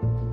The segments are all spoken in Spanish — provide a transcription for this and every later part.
うん。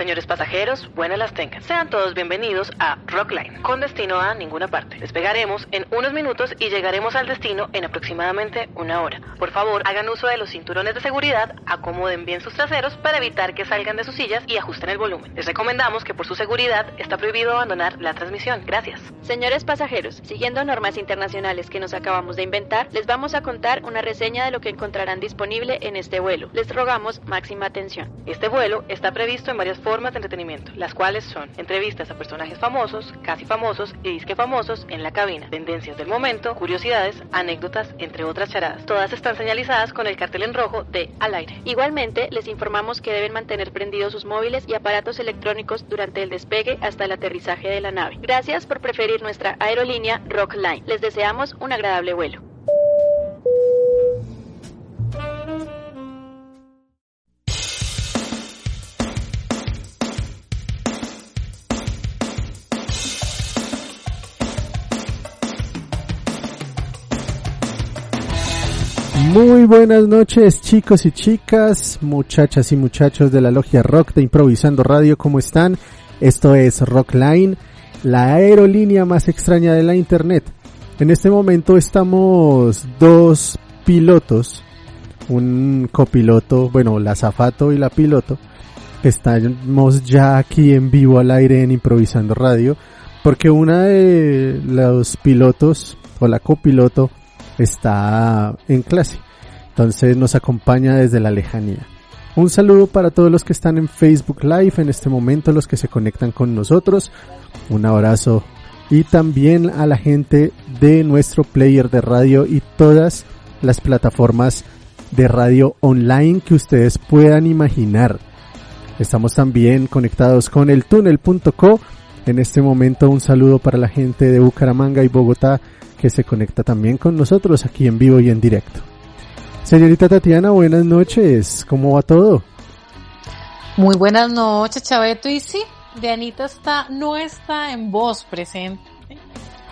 Señores pasajeros, buenas las tengan. Sean todos bienvenidos a Rockline, con destino a ninguna parte. Despegaremos en unos minutos y llegaremos al destino en aproximadamente una hora. Por favor, hagan uso de los cinturones de seguridad, acomoden bien sus traseros para evitar que salgan de sus sillas y ajusten el volumen. Les recomendamos que por su seguridad está prohibido abandonar la transmisión. Gracias. Señores pasajeros, siguiendo normas internacionales que nos acabamos de inventar, les vamos a contar una reseña de lo que encontrarán disponible en este vuelo. Les rogamos máxima atención. Este vuelo está previsto en varias formas formas de entretenimiento, las cuales son entrevistas a personajes famosos, casi famosos y disque famosos en la cabina, tendencias del momento, curiosidades, anécdotas, entre otras charadas. Todas están señalizadas con el cartel en rojo de al aire. Igualmente, les informamos que deben mantener prendidos sus móviles y aparatos electrónicos durante el despegue hasta el aterrizaje de la nave. Gracias por preferir nuestra aerolínea Rockline. Les deseamos un agradable vuelo. Muy buenas noches chicos y chicas, muchachas y muchachos de la logia rock de Improvisando Radio, ¿cómo están? Esto es Rockline, la aerolínea más extraña de la internet. En este momento estamos dos pilotos, un copiloto, bueno, la zafato y la piloto. Estamos ya aquí en vivo al aire en Improvisando Radio, porque una de los pilotos o la copiloto está en clase. Entonces nos acompaña desde la lejanía. Un saludo para todos los que están en Facebook Live en este momento, los que se conectan con nosotros. Un abrazo. Y también a la gente de nuestro player de radio y todas las plataformas de radio online que ustedes puedan imaginar. Estamos también conectados con el túnel.co. En este momento un saludo para la gente de Bucaramanga y Bogotá que se conecta también con nosotros aquí en vivo y en directo. Señorita Tatiana, buenas noches. ¿Cómo va todo? Muy buenas noches, Chaveto. Y sí, Dianita está, no está en voz presente,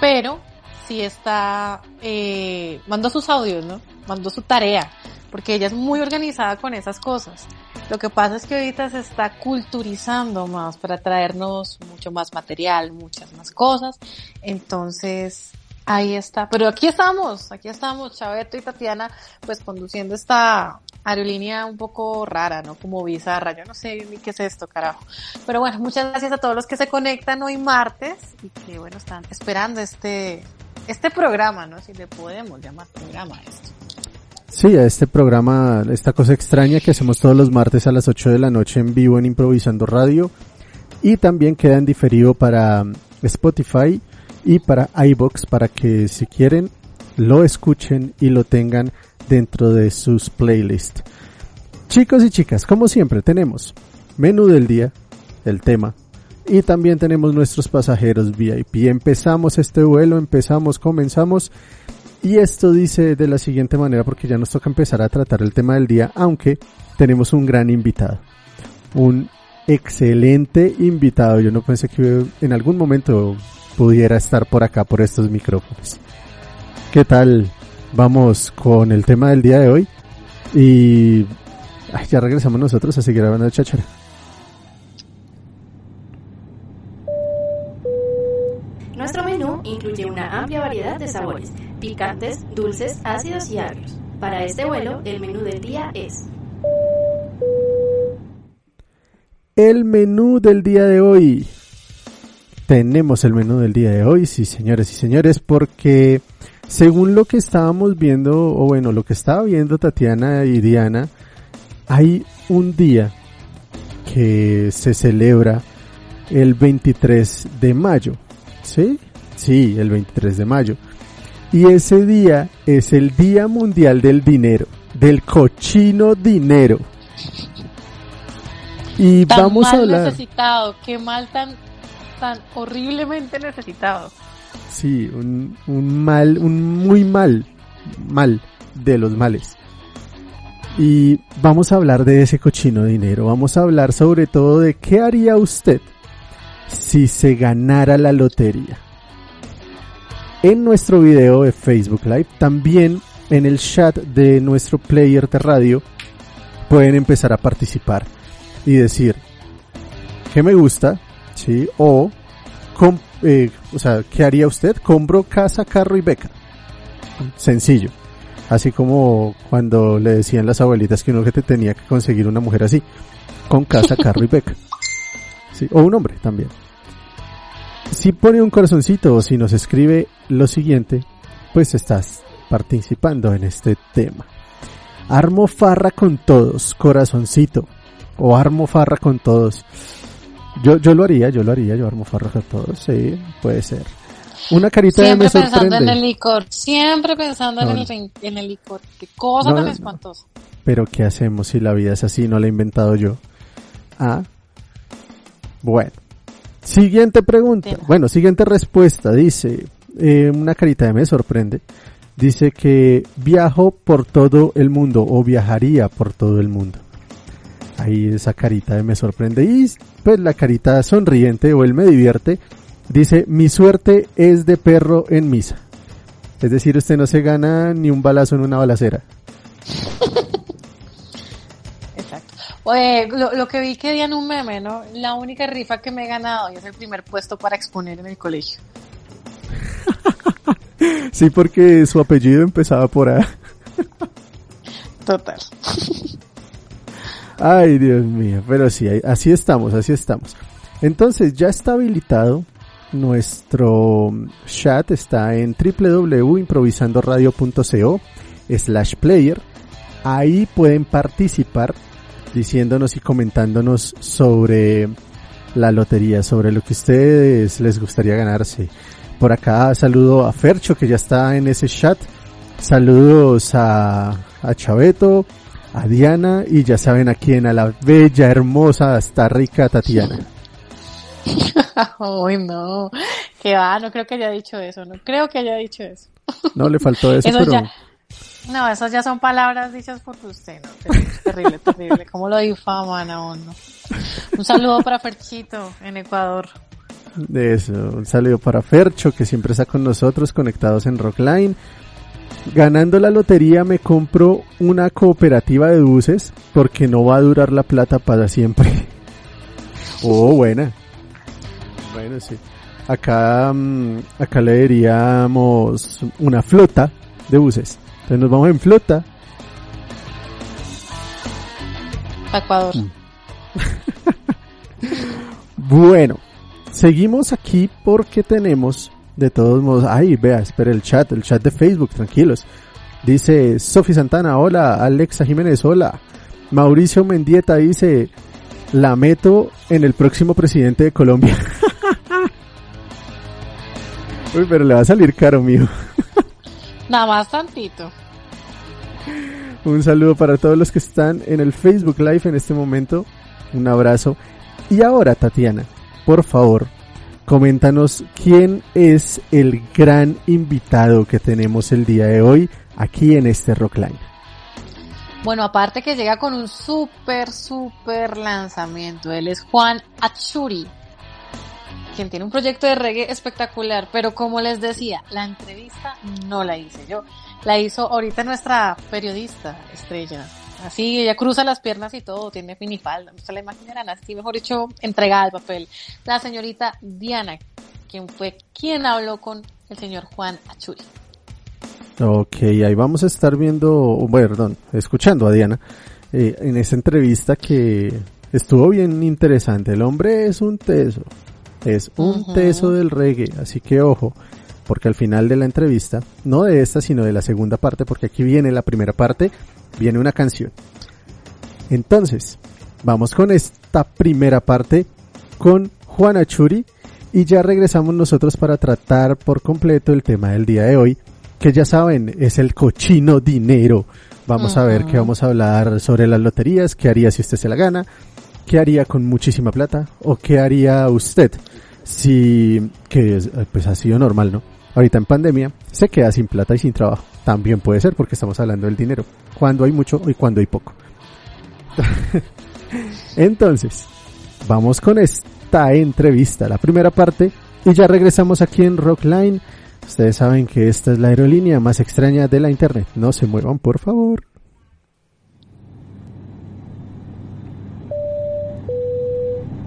pero sí está, eh, mandó sus audios, ¿no? Mandó su tarea, porque ella es muy organizada con esas cosas. Lo que pasa es que ahorita se está culturizando más para traernos mucho más material, muchas más cosas. Entonces, Ahí está. Pero aquí estamos, aquí estamos, Chaveto y Tatiana, pues conduciendo esta aerolínea un poco rara, ¿no? Como bizarra. Yo no sé ni qué es esto, carajo. Pero bueno, muchas gracias a todos los que se conectan hoy martes y que, bueno, están esperando este, este programa, ¿no? Si le podemos llamar programa a esto. Sí, a este programa, esta cosa extraña que hacemos todos los martes a las 8 de la noche en vivo en Improvisando Radio. Y también queda en diferido para Spotify y para iBox para que si quieren lo escuchen y lo tengan dentro de sus playlists. Chicos y chicas, como siempre tenemos menú del día, el tema, y también tenemos nuestros pasajeros VIP. Empezamos este vuelo, empezamos, comenzamos, y esto dice de la siguiente manera porque ya nos toca empezar a tratar el tema del día, aunque tenemos un gran invitado, un excelente invitado. Yo no pensé que en algún momento pudiera estar por acá, por estos micrófonos. ¿Qué tal? Vamos con el tema del día de hoy. Y ya regresamos nosotros a seguir hablando de chachara. Nuestro menú incluye una amplia variedad de sabores, picantes, dulces, ácidos y agrios. Para este vuelo, el menú del día es... El menú del día de hoy tenemos el menú del día de hoy, sí señores y señores, porque según lo que estábamos viendo, o bueno, lo que estaba viendo Tatiana y Diana, hay un día que se celebra el 23 de mayo, ¿sí? Sí, el 23 de mayo. Y ese día es el Día Mundial del Dinero, del cochino dinero. Y vamos a hablar. necesitado, qué mal tan tan horriblemente necesitado. Sí, un, un mal, un muy mal, mal de los males. Y vamos a hablar de ese cochino dinero. Vamos a hablar sobre todo de qué haría usted si se ganara la lotería. En nuestro video de Facebook Live, también en el chat de nuestro player de radio, pueden empezar a participar y decir que me gusta, sí, o, com- eh, o sea, ¿qué haría usted? Compro casa, carro y beca. Sencillo. Así como cuando le decían las abuelitas que uno que te tenía que conseguir una mujer así, con casa, carro y beca. Sí, o un hombre también. Si pone un corazoncito o si nos escribe lo siguiente, pues estás participando en este tema. Armo farra con todos, corazoncito. O armo farra con todos. Yo, yo lo haría, yo lo haría, yo armo farra con todos, sí, puede ser. Una carita de Siempre me pensando en sorprende. el licor, siempre pensando No, en, el, en el licor. Qué cosa No, tan no. espantosa. Pero ¿qué hacemos si la vida es así? No la he inventado yo. Ah. Bueno. Siguiente pregunta. Tema. Bueno, siguiente respuesta. Dice, eh, una carita de me sorprende. Dice que viajo por todo el mundo o viajaría por todo el mundo. Ahí esa carita de me sorprende. Y pues la carita sonriente o el me divierte. Dice, mi suerte es de perro en misa. Es decir, usted no se gana ni un balazo en una balacera. Oye, lo, lo que vi que di en un meme, ¿no? La única rifa que me he ganado y es el primer puesto para exponer en el colegio. Sí, porque su apellido empezaba por A. Total. Ay, Dios mío, pero sí, así estamos, así estamos. Entonces, ya está habilitado nuestro chat, está en www.improvisandoradio.co slash player. Ahí pueden participar diciéndonos y comentándonos sobre la lotería, sobre lo que ustedes les gustaría ganarse. Por acá saludo a Fercho que ya está en ese chat. Saludos a, a Chaveto, a Diana y ya saben a quién, a la bella, hermosa, hasta rica Tatiana. Uy, no. Que va, no creo que haya dicho eso, no creo que haya dicho eso. No le faltó eso, Eso pero ya, no, esas ya son palabras dichas por usted, ¿no? Terrible, terrible. ¿Cómo lo difaman a? Un saludo para Ferchito en Ecuador. eso. Un saludo para Fercho que siempre está con nosotros conectados en Rockline. Ganando la lotería me compro una cooperativa de buses porque no va a durar la plata para siempre. Oh, buena. Bueno, sí. Acá, mm, acá le diríamos una flota de buses. Entonces nos vamos en flota. Ecuador. Bueno, seguimos aquí porque tenemos, de todos modos, ay, vea, espera el chat, el chat de Facebook, tranquilos. Dice Sofi Santana, hola, Alexa Jiménez, hola. Mauricio Mendieta dice, la meto en el próximo presidente de Colombia. Uy, pero le va a salir caro, mío. Nada más tantito. Un saludo para todos los que están en el Facebook Live en este momento. Un abrazo. Y ahora, Tatiana, por favor, coméntanos quién es el gran invitado que tenemos el día de hoy aquí en este Rockline. Bueno, aparte que llega con un súper, súper lanzamiento. Él es Juan Achuri, quien tiene un proyecto de reggae espectacular. Pero como les decía, la entrevista no la hice yo. La hizo ahorita nuestra periodista estrella. Así, ella cruza las piernas y todo, tiene minifalda. No se la imaginarán así, mejor dicho, entregada al papel. La señorita Diana, quien fue quien habló con el señor Juan Achuri. Ok, ahí vamos a estar viendo, bueno, perdón, escuchando a Diana eh, en esa entrevista que estuvo bien interesante. El hombre es un teso, es un teso del reggae, así que ojo, porque al final de la entrevista, no de esta, sino de la segunda parte, porque aquí viene la primera parte, viene una canción. Entonces, vamos con esta primera parte con Juana Churi y ya regresamos nosotros para tratar por completo el tema del día de hoy, que ya saben, es el cochino dinero. Vamos a ver que vamos a hablar sobre las loterías, qué haría si usted se la gana, qué haría con muchísima plata o qué haría usted si, que es, eh, pues ha sido normal, ¿no? Ahorita en pandemia se queda sin plata y sin trabajo. También puede ser porque estamos hablando del dinero. Cuando hay mucho y cuando hay poco. Entonces, vamos con esta entrevista, la primera parte, y ya regresamos aquí en Rockline. Ustedes saben que esta es la aerolínea más extraña de la internet. No se muevan, por favor.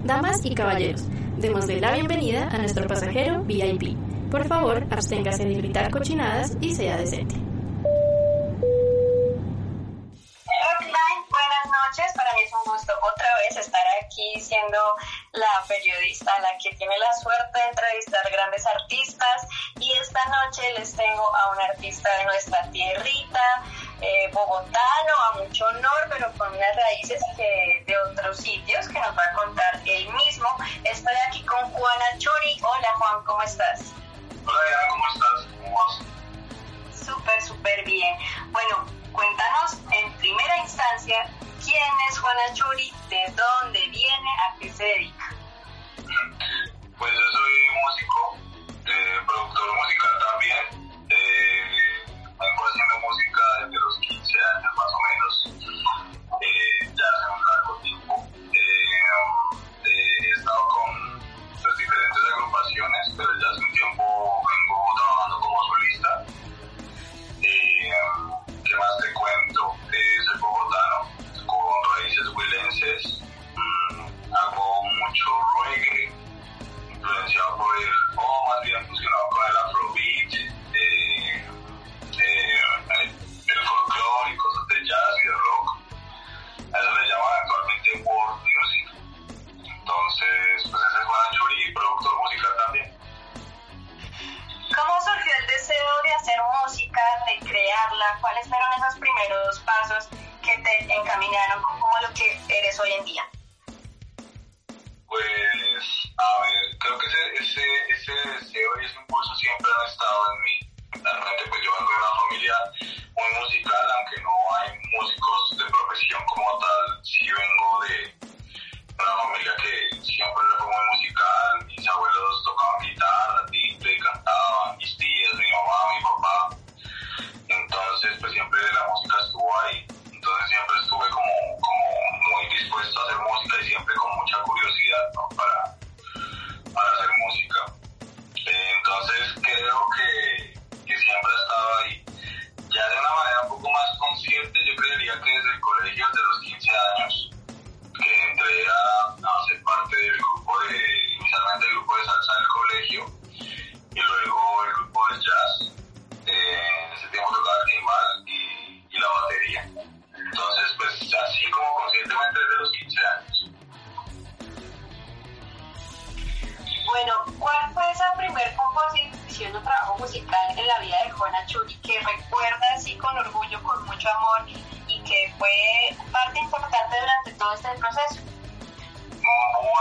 Damas y caballeros, démosle la bienvenida a nuestro pasajero VIP. Por favor, absténgase de gritar cochinadas y sea decente. Noches. Para mí es un gusto otra vez estar aquí siendo la periodista, la que tiene la suerte de entrevistar grandes artistas. Y esta noche les tengo a un artista de nuestra tierrita, eh, bogotano, a mucho honor, pero con unas raíces de otros sitios que nos va a contar él mismo. Estoy aquí con Juana Churi. Hola Juan, ¿cómo estás? Hola ¿cómo estás? ¿Cómo vas? Súper, súper bien. Bueno, cuéntanos en primera instancia quién es Juana Churi, de dónde viene, a qué se dedica. Pues yo soy músico, eh, productor musical también. Eh, vengo haciendo música desde los 15 años más o menos. Eh, ya hace un largo tiempo. Eh, he estado con pues, diferentes agrupaciones, pero ya hace un tiempo raíces huilenses. Mm, hago mucho reggae, influenciado por el, o más bien fusionado con el afrobeat, eh, eh, el folclore y cosas de jazz y de rock. A eso le llaman actualmente world music. Entonces, pues ese es Juan Churi, productor musical también. ¿Cómo surgió el deseo de hacer música, de crearla? ¿Cuáles fueron esos primeros pasos que te encaminaron como lo que eres hoy en día? Pues, a ver, creo que ese, ese, ese deseo y ese impulso siempre han estado en mí. Realmente, pues yo vengo de una familia muy musical, aunque no hay músicos de profesión como tal, sí vengo de una familia que siempre fue muy musical, mis abuelos tocaban guitarra, timbre, cantaban, mis tías, mi mamá, mi papá. Entonces, pues siempre la música estuvo ahí. Entonces siempre estuve como, como muy dispuesto a hacer música y siempre con mucha curiosidad para, para hacer música. Entonces creo que, que siempre ha estado ahí. Ya de una manera un poco más consciente, yo creería que desde el colegio, desde los 15 años, que entré a, a ser parte del grupo de, inicialmente el grupo de salsa del colegio y luego el grupo de jazz. Eh, en ese tiempo tocaba timbal y, y la batería. Entonces, pues así como conscientemente desde los 15 años. Bueno, ¿cuál fue esa primer composición o trabajo musical en la vida de Juana Churi que recuerda así con orgullo, con mucho amor y que fue parte importante durante todo este proceso? Bueno,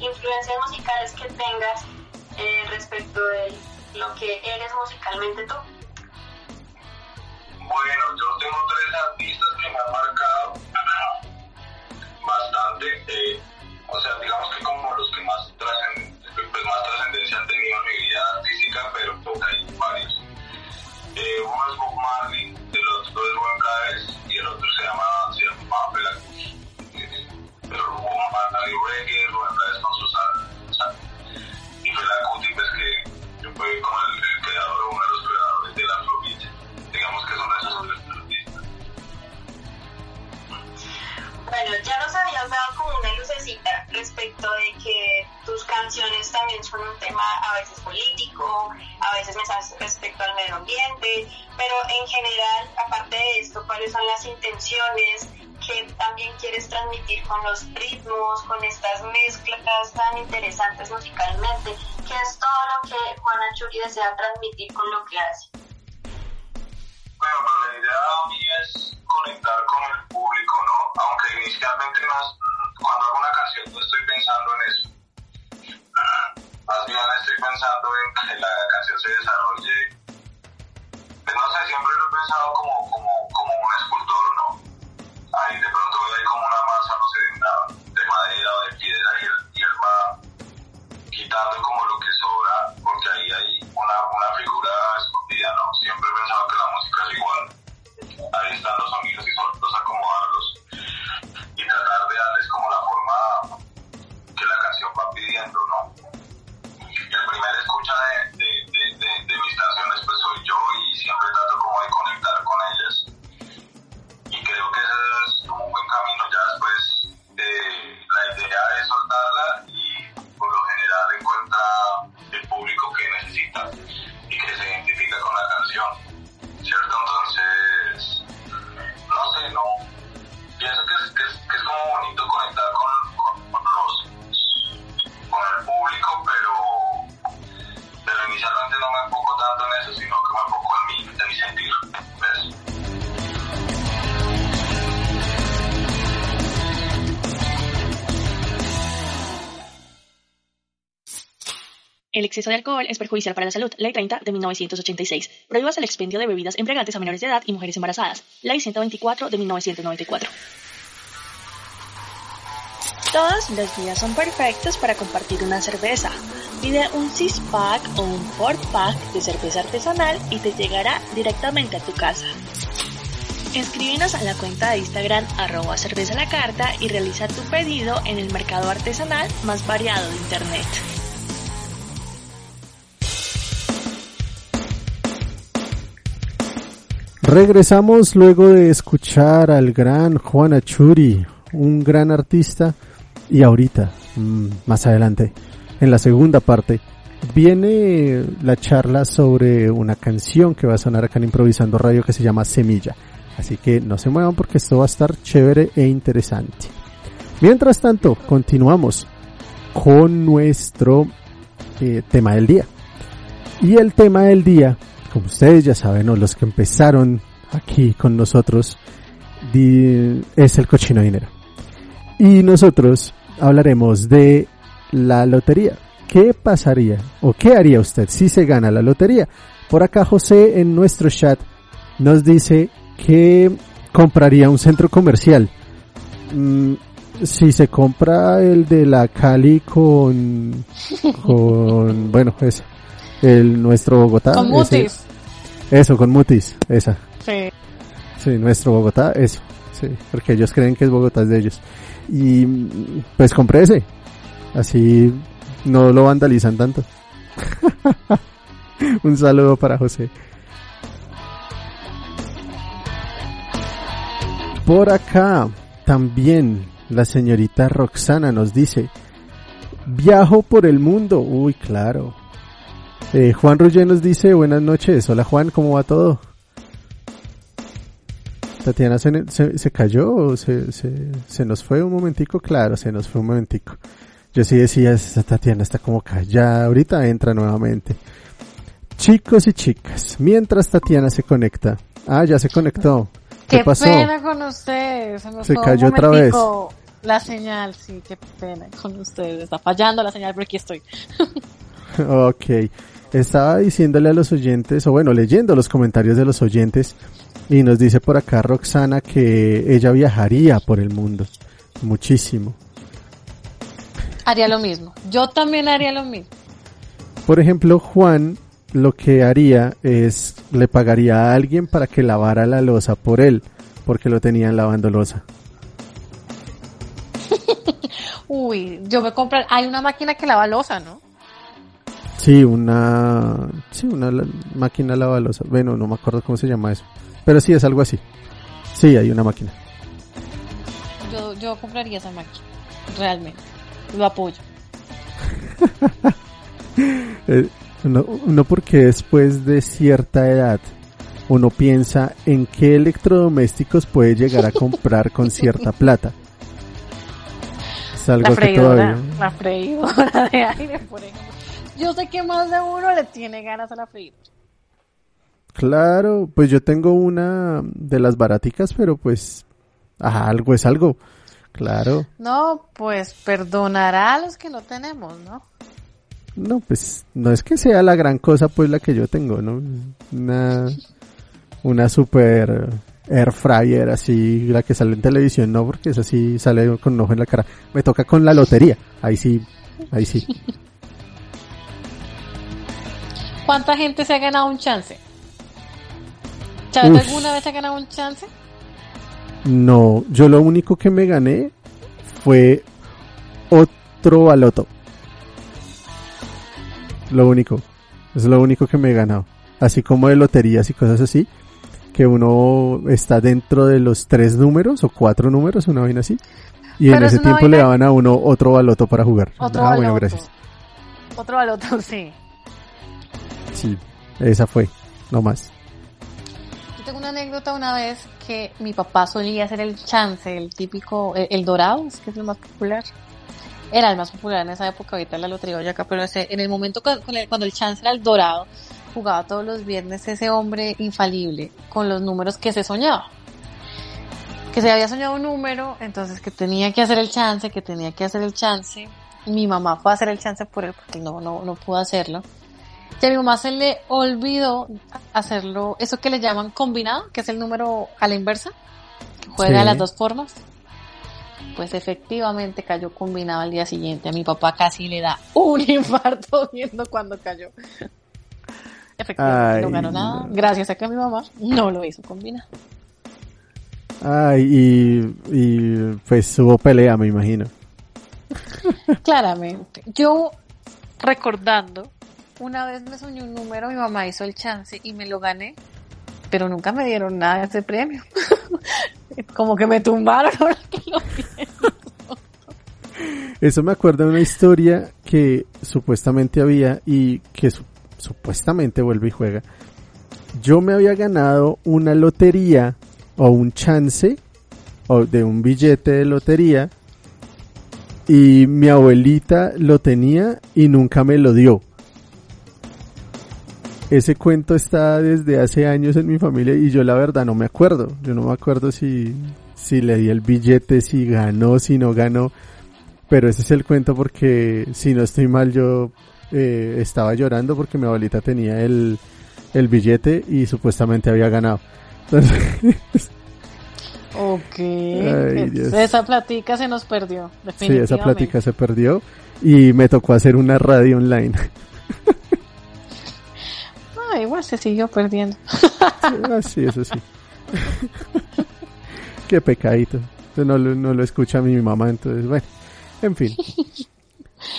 influencias musicales que tengas eh, respecto de lo que eres musicalmente tú. Respecto de que tus canciones también son un tema a veces político, a veces mensajes respecto al medio ambiente, pero en general, aparte de esto, ¿cuáles son las intenciones que también quieres transmitir con los ritmos, con estas mezclas tan interesantes musicalmente? ¿Qué es todo lo que Juana Churi desea transmitir con lo que hace? Bueno, pues la idea mía es conectar con el público, ¿no? Aunque inicialmente no cuando hago una canción no estoy pensando en eso. Más bien estoy pensando en que la canción se desarrolle. Pues no sé, siempre lo he pensado como, como, como un escultor, ¿no? Ahí de pronto hay como una masa, no sé, de, madera o de piedra y él, va quitando como lo que sobra, porque ahí hay una, una figura escondida, ¿no? Siempre he pensado que la música es igual. Ahí están los sonidos y solo los acomodarlos y tratar de darles como la forma que la canción va pidiendo, ¿no? El primer escucha de, de, de, de, mis canciones pues soy yo y siempre trato como de conectar con ellas. Y creo que ese es un buen camino ya después. eh, la idea es soltarla y por lo general encuentra el público que necesita y que se identifica con la canción, ¿cierto? Entonces, no sé, no. Pienso que es, exceso de alcohol es perjudicial para la salud. Ley 30 de 1986. Prohíbas el expendio de bebidas embriagantes a menores de edad y mujeres embarazadas. Ley 124 de 1994. Todos los días son perfectos para compartir una cerveza. Pide un six-pack o un four-pack de cerveza artesanal y te llegará directamente a tu casa. Escríbenos a la cuenta de Instagram arroba cerveza la carta y realiza tu pedido en el mercado artesanal más variado de Internet. Regresamos luego de escuchar al gran Juan Achuri, un gran artista, y ahorita, mm, más adelante, en la segunda parte, viene la charla sobre una canción que va a sonar acá en Improvisando Radio que se llama Semilla. Así que no se muevan porque esto va a estar chévere e interesante. Mientras tanto, continuamos con nuestro eh, tema del día. Y el tema del día, como ustedes ya saben, o los que empezaron aquí con nosotros, es el cochino dinero. Y nosotros hablaremos de la lotería. ¿Qué pasaría o qué haría usted si se gana la lotería? Por acá José en nuestro chat nos dice que compraría un centro comercial. Mm, si se compra el de la Cali con, con bueno, es el nuestro Bogotá. Con ese- mutis. eso, con Mutis, esa. Sí. Sí, nuestro Bogotá, eso. Sí, porque ellos creen que es Bogotá es de ellos. Y pues compré ese. Así no lo vandalizan tanto. Un saludo para José. Por acá también la señorita Roxana nos dice, viajo por el mundo. Uy, claro. Eh, Juan Rullé nos dice, buenas noches. Hola Juan, ¿cómo va todo? Tatiana se, se, se cayó o se, se, se nos fue un momentico, claro, se nos fue un momentico. Yo sí decía, esa Tatiana está como callada, ahorita entra nuevamente. Chicos y chicas, mientras Tatiana se conecta. Ah, ya se conectó. ¿Qué, Qué pasó? pena con ustedes. Se, me Se cayó otra vez. La señal, sí, qué pena con ustedes. Está fallando la señal, pero aquí estoy. Ok. Estaba diciéndole a los oyentes, o bueno, leyendo los comentarios de los oyentes, y nos dice por acá Roxana que ella viajaría por el mundo. Muchísimo. Haría lo mismo. Yo también haría lo mismo. Por ejemplo, Juan lo que haría es le pagaría a alguien para que lavara la losa por él, porque lo tenían lavando losa. Uy, yo me compré. Hay una máquina que lava losa, ¿no? Sí, una sí, una máquina lavalosa. Bueno, no me acuerdo cómo se llama eso. Pero sí es algo así. Sí, hay una máquina. Yo, yo compraría esa máquina. Realmente. Lo apoyo. Eh, no, no porque después de cierta edad uno piensa en qué electrodomésticos puede llegar a comprar con cierta plata. Es algo La que freidora. todavía. La freidora de aire, por ejemplo. Yo sé que más de uno le tiene ganas a la freidora. Claro, pues yo tengo una de las baraticas, pero pues algo es algo. Claro. No, pues perdonará a los que no tenemos, ¿no? No, pues no es que sea la gran cosa pues la que yo tengo, ¿no? Una una super air fryer así, la que sale en televisión, no, porque es así, sale con un ojo en la cara. Me toca con la lotería. Ahí sí, ahí sí. ¿Cuánta gente se ha ganado un chance? ¿Chávez alguna vez ha ganado un chance? No, yo lo único que me gané fue otro baloto. Lo único. Es lo único que me he ganado. Así como de loterías y cosas así. Que uno está dentro de los tres números o cuatro números, una vaina así. Y en Pero ese tiempo le daban a uno otro baloto para jugar. Otro ah, baloto. bueno, gracias. Otro baloto, sí. Sí, esa fue. No más. Yo tengo una anécdota una vez que mi papá solía hacer el chance, el típico, el, dorado, es que es el más popular. Era el más popular en esa época, ahorita la lotería acá, pero ese- en el momento cu- con el- cuando el chance era el dorado, jugaba todos los viernes ese hombre infalible con los números que se soñaba. Que se había soñado un número, entonces que tenía que hacer el chance, que tenía que hacer el chance. Mi mamá fue a hacer el chance por él porque no, no, no pudo hacerlo. Y a mi mamá se le olvidó hacerlo, eso que le llaman combinado, que es el número a la inversa, que juega Sí. las dos formas. Pues efectivamente cayó combinado al día siguiente. A mi papá casi le da un infarto viendo cuando cayó. Efectivamente Ay, no ganó nada, gracias a que mi mamá no lo hizo combinado. Ay, y, y pues hubo pelea, me imagino. Claramente. Yo, recordando, una vez me soñé un número, mi mamá hizo el chance y me lo gané, pero nunca me dieron nada de ese premio. Como que me tumbaron ahora que lo. Eso me acuerda de una historia que supuestamente había y que su- supuestamente vuelve y juega. Yo me había ganado una lotería o un chance o de un billete de lotería y mi abuelita lo tenía y nunca me lo dio. Ese cuento está desde hace años en mi familia y yo la verdad no me acuerdo. Yo no me acuerdo si, si le di el billete, si ganó, si no ganó. Pero ese es el cuento porque si no estoy mal yo eh, estaba llorando porque mi abuelita tenía el, el billete y supuestamente había ganado. Entonces, Ok. Ay, esa platica se nos perdió. Sí, esa plática se perdió y me tocó hacer una radio online. Ah, igual se siguió perdiendo. Ah, sí, eso sí. Qué pecadito. No no lo escucha mi mamá, entonces, bueno, en fin. Dice...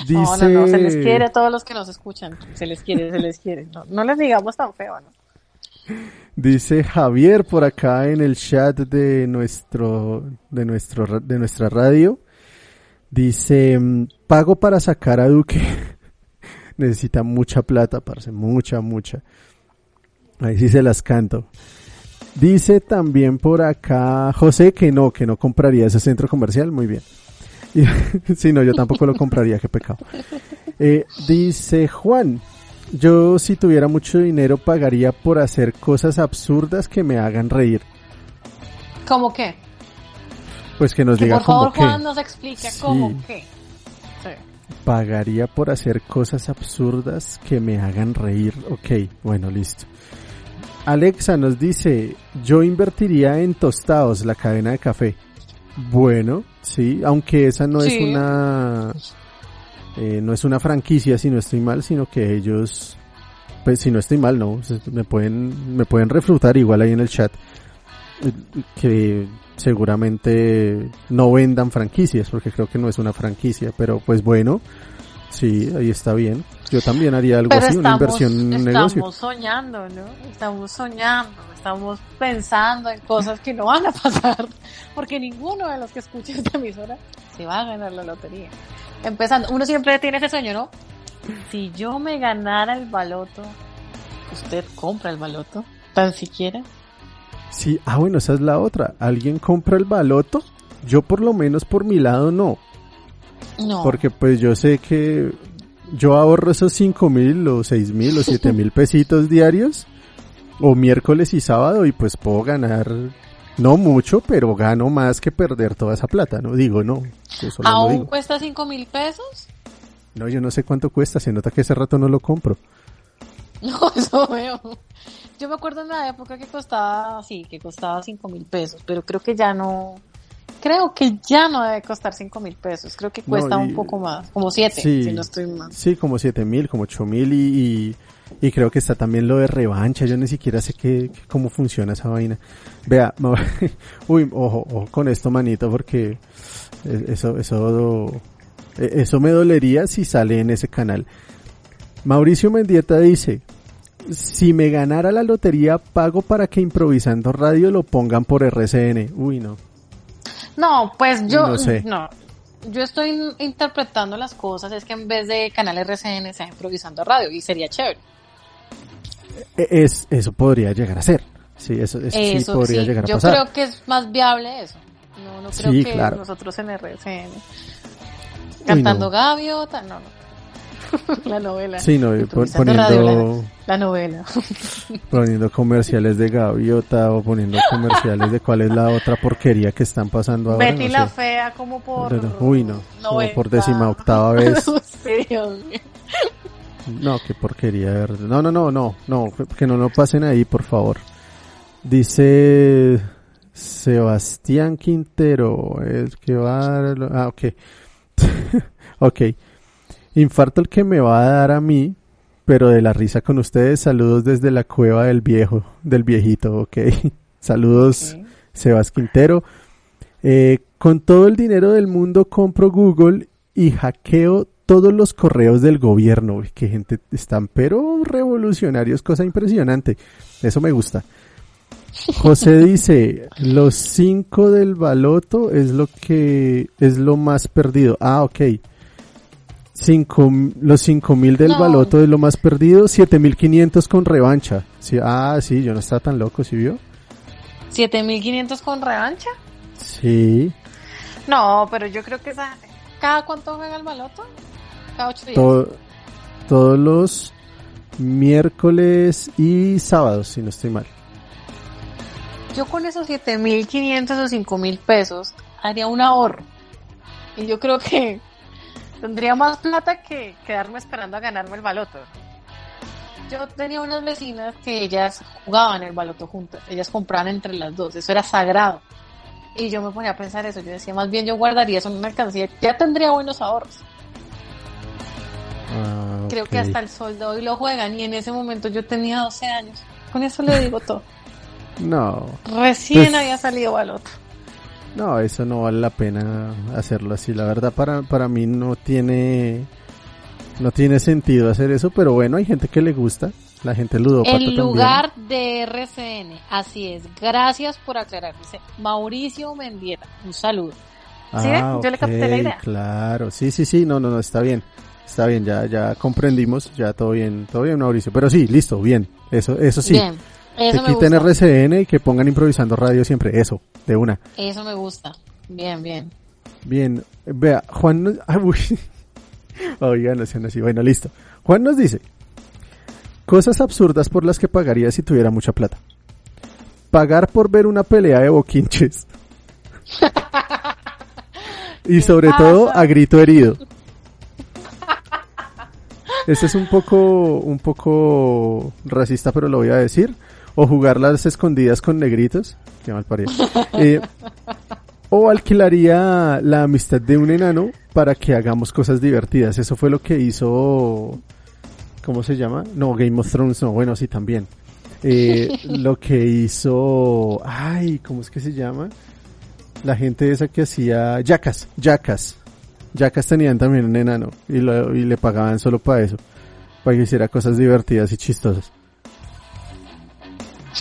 No, no, no, se les quiere a todos los que nos escuchan. Se les quiere, se les quiere. No, no les digamos tan feo, ¿no? Dice Javier por acá en el chat de nuestro, de nuestro, de nuestra radio. Dice, mm, pago para sacar a Duque. Necesita mucha plata, parce, mucha, mucha. Ahí sí se las canto. Dice también por acá José que no, que no compraría ese centro comercial. Muy bien. Sí, no, yo tampoco lo compraría, qué pecado. Eh, dice Juan, yo si tuviera mucho dinero pagaría por hacer cosas absurdas que me hagan reír. ¿Cómo qué? Pues que nos Que diga por favor que Juan nos explique Sí. cómo qué. Sí. pagaría por hacer cosas absurdas que me hagan reír. Ok, bueno, listo. Alexa nos dice, yo invertiría en Tostados, la cadena de café. Bueno, sí, aunque esa no es una, eh, no es una franquicia, si no estoy mal, sino que ellos, pues si no estoy mal, no, me pueden, me pueden refutar igual ahí en el chat, que seguramente no vendan franquicias, porque creo que no es una franquicia, pero pues bueno, sí, ahí está bien. Yo también haría algo Pero así, una estamos, inversión en un estamos negocio. soñando, ¿no? Estamos soñando, estamos pensando en cosas que no van a pasar, porque ninguno de los que escucha esta emisora se va a ganar la lotería. Empezando, uno siempre tiene ese sueño, ¿no? Si yo me ganara el baloto, ¿usted compra el baloto? ¿Tan siquiera? Sí, ah bueno, esa es la otra. ¿Alguien compra el baloto? Yo por lo menos por mi lado no, No. porque pues yo sé que yo ahorro esos cinco mil o seis mil o siete mil pesitos diarios o miércoles y sábado y pues puedo ganar no mucho, pero gano más que perder toda esa plata, no digo no, solo lo ¿Aún digo. cuesta cinco mil pesos? No, yo no sé cuánto cuesta, se nota que ese rato no lo compro. No, eso veo. Yo me acuerdo en la época que costaba, sí, que costaba cinco mil pesos, pero creo que ya no, creo que ya no debe costar cinco mil pesos, creo que No, cuesta y- un poco más, como siete, Sí. si no estoy mal. Sí, como siete mil, como ocho mil y, y, y creo que está también lo de revancha. Yo ni siquiera sé qué, cómo funciona esa vaina. Vea, uy, ojo, ojo con esto, manito, porque eh, eso, eso, eh, eso me dolería si sale en ese canal. Mauricio Mendieta dice, si me ganara la lotería, pago para que improvisando radio lo pongan por RCN. Uy, no. No, pues yo, No sé. no, yo estoy in- interpretando las cosas, es que en vez de canal RCN sea improvisando radio y sería chévere. E- Es, eso podría llegar a ser. Sí, eso, eso, sí podría sí, llegar a yo pasar. creo que es más viable eso. No, no creo Sí, que claro. nosotros en RCN cantando gaviota, no, no. la novela. Sí, no, pon- poniendo, La novela. poniendo comerciales de gaviota o poniendo comerciales de cuál es la otra porquería que están pasando ahora. Betty no la sé. fea como por... Uy, no, como 90. por décima octava vez. No, qué porquería, de verdad. No, no, no, no, no, que no lo pasen ahí, por favor. Dice Sebastián Quintero, es que va ah, ok. ok. Infarto el que me va a dar a mí, pero de la risa con ustedes. Saludos desde la cueva del viejo, del viejito, ok. Saludos, Ok. Sebas Quintero. Eh, con todo el dinero del mundo compro Google y hackeo todos los correos del gobierno. Uy, qué gente están, pero revolucionarios, cosa impresionante. Eso me gusta. José dice, los cinco del baloto es lo que es lo más perdido. Ah, ok. Cinco, los cinco mil del No. baloto es lo más perdido, siete mil quinientos con revancha. Sí, ah, sí, yo no estaba tan loco, ¿sí vio? 7500 con revancha. Sí, No, pero yo creo que esa... ¿Cada cuánto juega el baloto? Cada ocho días. to- todos los miércoles y sábados, si no estoy mal. Yo con esos 7500 o 5000 pesos haría un ahorro. Y yo creo que tendría más plata que quedarme esperando a ganarme el baloto. Yo tenía unas vecinas que ellas jugaban el baloto juntas. Ellas compraban entre las dos. Eso era sagrado. Y yo me ponía a pensar eso, yo decía, más bien yo guardaría eso en una alcancía, ya tendría buenos ahorros. Ah, Creo que hasta el sol de hoy lo juegan y en ese momento yo tenía 12 años. Con eso le digo todo. No, Recién Pues- había salido al otro. No, eso no vale la pena hacerlo así. La verdad para, para mí no tiene, no tiene sentido hacer eso, pero bueno, hay gente que le gusta. La gente ludópata En también. lugar de RCN, así es. Gracias por aclarar. Dice Mauricio Mendieta. Un saludo. Ah, Yo le capté la idea. Claro, sí, sí, sí, no, no, no, está bien. Está bien, ya, ya comprendimos, ya todo bien, todo bien, Mauricio. Pero sí, listo, bien. Eso, eso sí. Bien. Eso que quiten. RCN y que pongan improvisando radio siempre. Eso, de una. Eso me gusta. Bien, bien. Bien, vea, Juan. Oigan, no sean así. Bueno, listo. Juan nos dice, cosas absurdas por las que pagaría si tuviera mucha plata. Pagar por ver una pelea de boquinches. y sobre todo a grito herido. Este es un poco, un poco racista, pero lo voy a decir. O jugar las escondidas con negritos. Qué mal parido. Eh, o alquilaría la amistad de un enano para que hagamos cosas divertidas. Eso fue lo que hizo. ¿Cómo se llama? No, Game of Thrones, no, bueno, sí, también. Eh, lo que hizo. Ay, ¿cómo es que se llama? La gente esa que hacía. Jackas, Jackas. Jackas tenían también un enano y, lo- y le pagaban solo para eso. Para que hiciera cosas divertidas y chistosas.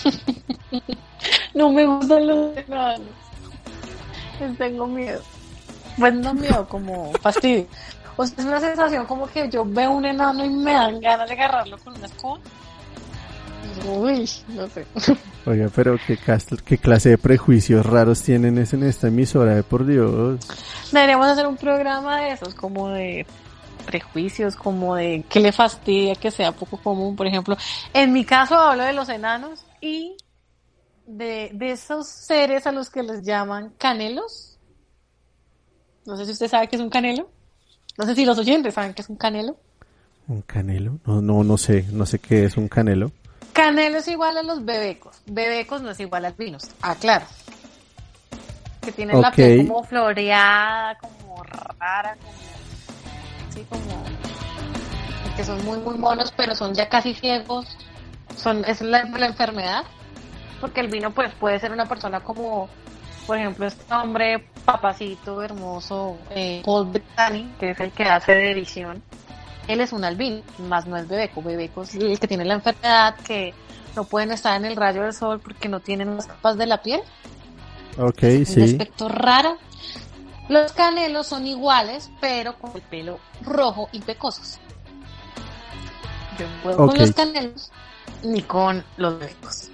No me gustan los enanos. Les tengo miedo. Pues no miedo, como fastidio. O sea, es una sensación como que yo veo un enano y me dan ganas de agarrarlo con una escoba. Uy, no sé. Oiga, pero qué, qué clase de prejuicios raros tienen es en esta emisora, de por Dios. Deberíamos hacer un programa de esos, como de prejuicios, como de qué le fastidia que sea poco común. Por ejemplo, en mi caso hablo de los enanos y de, de esos seres a los que les llaman canelos. No sé si usted sabe qué es un canelo. No sé si los oyentes saben qué es un canelo. ¿Un canelo? No, no, no sé, no sé qué es un canelo. Canelo es igual a los bebecos. Bebecos no es igual a albinos. Ah, claro. Que tienen la piel como floreada, como rara, como. Sí, como. Que son muy, muy monos, pero son ya casi ciegos. Son, es la, la enfermedad. Porque el vino, pues, puede ser una persona como. Por ejemplo, este hombre, papacito, hermoso, eh, Paul Bettany, que es el que hace de visión él es un albino, más no es bebeco. Bebeco es el que tiene la enfermedad que no pueden estar en el rayo del sol porque no tienen las capas de la piel. Ok, Un sí. aspecto raro. Los canelos son iguales, pero con el pelo rojo y pecosos. Yo puedo Ok. con los canelos ni con los bebecos.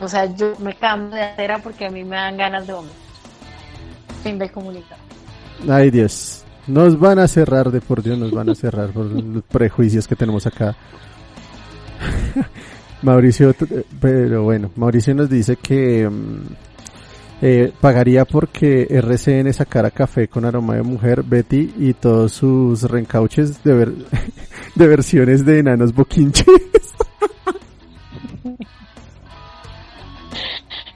O sea, yo me cambio de acera porque a mí me dan ganas de hombre. Fin del comunicado. Ay, Dios. Nos van a cerrar, de por Dios, nos van a cerrar por los prejuicios que tenemos acá. Mauricio, t- pero bueno, Mauricio nos dice que mm, eh, pagaría porque RCN sacara café con aroma de mujer, Betty y todos sus reencauches de, ver- de versiones de enanos boquinches.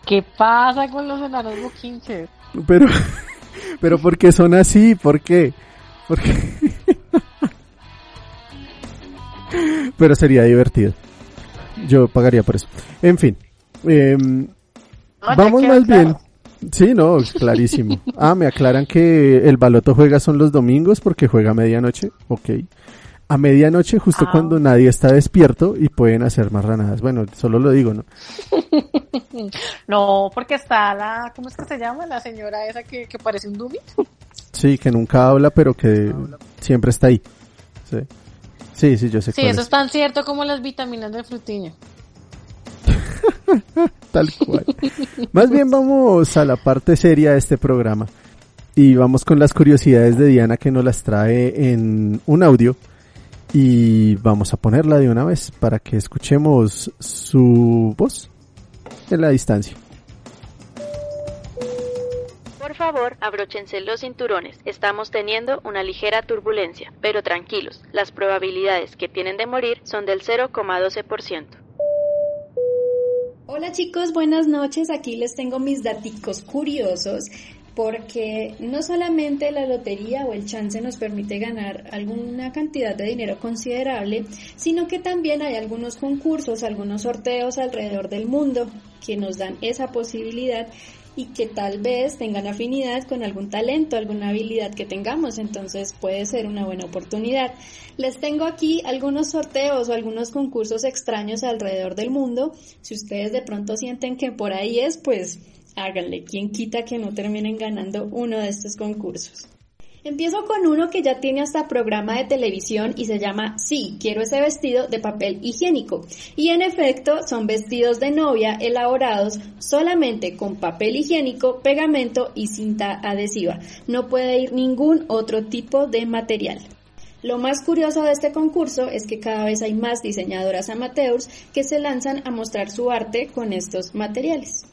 ¿Qué pasa con los enanos boquinches? Pero, pero ¿por qué son así? ¿Por qué? ¿Por qué? Pero sería divertido. Yo pagaría por eso. En fin. No, ya vamos más claro. bien. Sí, no, clarísimo. Ah, me aclaran que el baloto juega son los domingos porque juega a medianoche. Ok. A medianoche, justo Ah. cuando nadie está despierto y pueden hacer marranadas. Bueno, solo lo digo, ¿no? No, porque está la, ¿cómo es que se llama? La señora esa que, que parece un dummy. Sí, que nunca habla, pero que siempre está ahí. Sí, sí, sí, yo sé Sí, cuál eso es. es tan cierto como las vitaminas del frutiño. Tal cual. Más bien vamos a la parte seria de este programa. Y vamos con las curiosidades de Diana que nos las trae en un audio. Y vamos a ponerla de una vez para que escuchemos su voz en la distancia. Por favor, abróchense los cinturones. Estamos teniendo una ligera turbulencia, pero tranquilos, las probabilidades que tienen de morir son del 0,12%. Hola Hola chicos, buenas noches. Aquí les tengo mis daticos curiosos porque no solamente la lotería o el chance nos permite ganar alguna cantidad de dinero considerable, sino que también hay algunos concursos, algunos sorteos alrededor del mundo que nos dan esa posibilidad y que tal vez tengan afinidad con algún talento, alguna habilidad que tengamos, entonces puede ser una buena oportunidad. Les tengo aquí algunos sorteos o algunos concursos extraños alrededor del mundo. Si ustedes de pronto sienten que por ahí es, pues háganle. ¿Quién quita que no terminen ganando uno de estos concursos? Empiezo con uno que ya tiene hasta programa de televisión y se llama Sí, quiero ese vestido de papel higiénico. Y en efecto son vestidos de novia elaborados solamente con papel higiénico, pegamento y cinta adhesiva. No puede ir ningún otro tipo de material. Lo más curioso de este concurso es que cada vez hay más diseñadoras amateurs que se lanzan a mostrar su arte con estos materiales.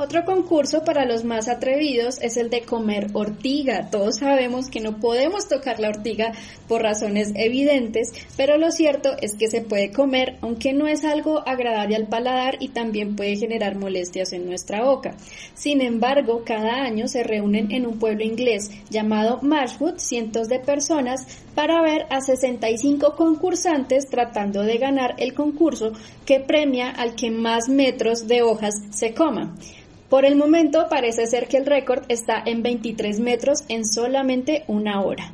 Otro concurso para los más atrevidos es el de comer ortiga. Todos sabemos que no podemos tocar la ortiga por razones evidentes, pero lo cierto es que se puede comer, aunque no es algo agradable al paladar y también puede generar molestias en nuestra boca. Sin embargo, cada año se reúnen en un pueblo inglés llamado Marshwood cientos de personas para ver a 65 concursantes tratando de ganar el concurso que premia al que más metros de hojas se coma. Por el momento parece ser que el récord está en 23 metros en solamente una hora.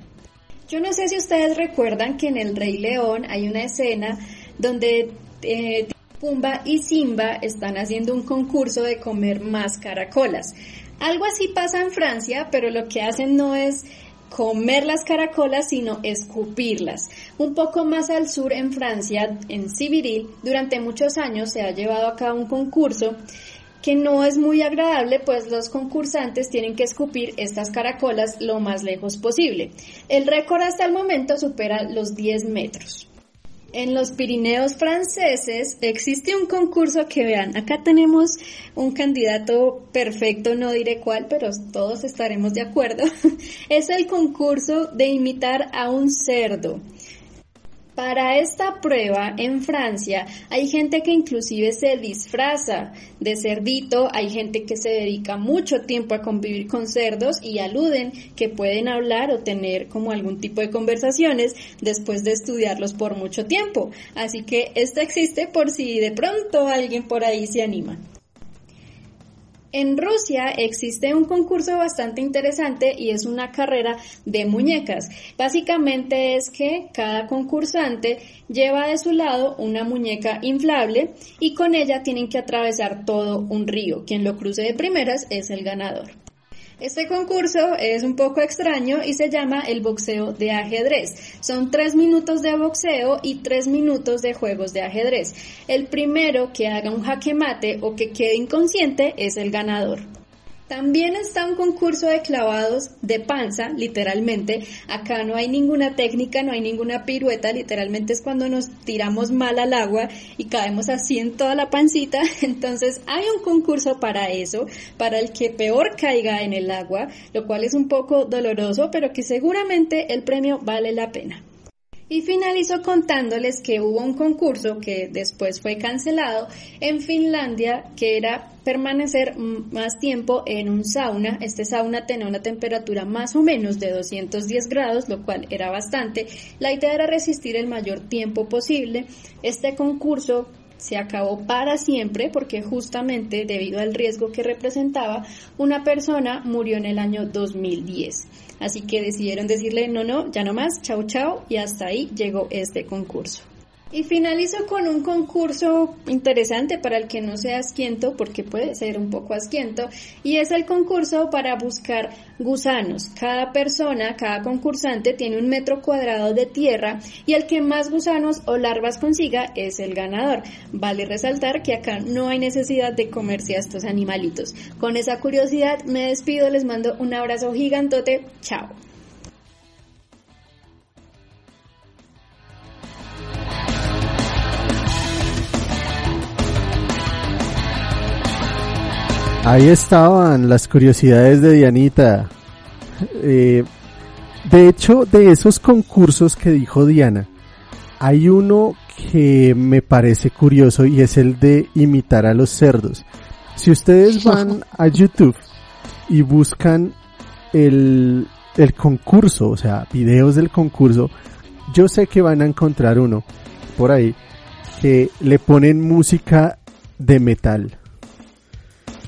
Yo no sé si ustedes recuerdan que en El Rey León hay una escena donde eh, Pumba y Simba están haciendo un concurso de comer más caracolas. Algo así pasa en Francia, pero lo que hacen no es comer las caracolas, sino escupirlas. Un poco más al sur en Francia, en Civiril, durante muchos años se ha llevado a cabo un concurso que no es muy agradable, pues los concursantes tienen que escupir estas caracolas lo más lejos posible. El récord hasta el momento supera los 10 metros. En los Pirineos franceses existe un concurso que vean, acá tenemos un candidato perfecto, no diré cuál, pero todos estaremos de acuerdo. es el concurso de imitar a un cerdo. Para esta prueba en Francia hay gente que inclusive se disfraza de cerdito, hay gente que se dedica mucho tiempo a convivir con cerdos y aluden que pueden hablar o tener como algún tipo de conversaciones después de estudiarlos por mucho tiempo. Así que esto existe por si de pronto alguien por ahí se anima. En Rusia existe un concurso bastante interesante y es una carrera de muñecas. Básicamente es que cada concursante lleva de su lado una muñeca inflable y con ella tienen que atravesar todo un río. Quien lo cruce de primeras es el ganador. Este concurso es un poco extraño y se llama el boxeo de ajedrez. Son tres minutos de boxeo y tres minutos de juegos de ajedrez. El primero que haga un jaque mate o que quede inconsciente es el ganador. También está un concurso de clavados de panza, literalmente. Acá no hay ninguna técnica, no hay ninguna pirueta, literalmente es cuando nos tiramos mal al agua y caemos así en toda la pancita. Entonces hay un concurso para eso, para el que peor caiga en el agua, lo cual es un poco doloroso, pero que seguramente el premio vale la pena. Y finalizo contándoles que hubo un concurso que después fue cancelado en Finlandia que era permanecer más tiempo en un sauna. Este sauna tenía una temperatura más o menos de 210 grados, lo cual era bastante. La idea era resistir el mayor tiempo posible. Este concurso se acabó para siempre porque justamente debido al riesgo que representaba, una persona murió en el año 2010. Así que decidieron decirle no, no, ya no más, chao, chao, y hasta ahí llegó este concurso. Y finalizo con un concurso interesante para el que no sea asquiento, porque puede ser un poco asquiento, y es el concurso para buscar gusanos. Cada persona, cada concursante tiene un metro cuadrado de tierra y el que más gusanos o larvas consiga es el ganador. Vale resaltar que acá no hay necesidad de comerse a estos animalitos. Con esa curiosidad me despido, les mando un abrazo gigantote, chao. Ahí estaban las curiosidades de Dianita. Eh, de hecho, de esos concursos que dijo Diana, hay uno que me parece curioso y es el de imitar a los cerdos. Si ustedes van a YouTube y buscan el, el concurso, o sea, videos del concurso, yo sé que van a encontrar uno por ahí que le ponen música de metal.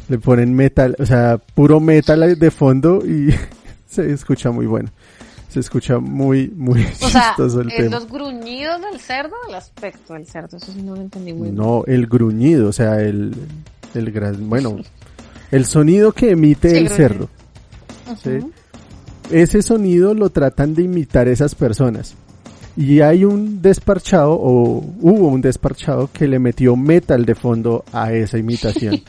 Le ponen metal, o sea, puro metal de fondo y se escucha muy bueno. Se escucha muy, muy O sea, chistoso el ¿es tema. los gruñidos del cerdo el aspecto del cerdo? Eso sí no lo entendí muy bien. No, el gruñido, o sea, el, el gran, bueno, el sonido que emite Sí, el gruñido. cerdo. Ujú. ¿sí? Ese sonido lo tratan de imitar esas personas. Y hay un desparchado, o hubo un desparchado que le metió metal de fondo a esa imitación.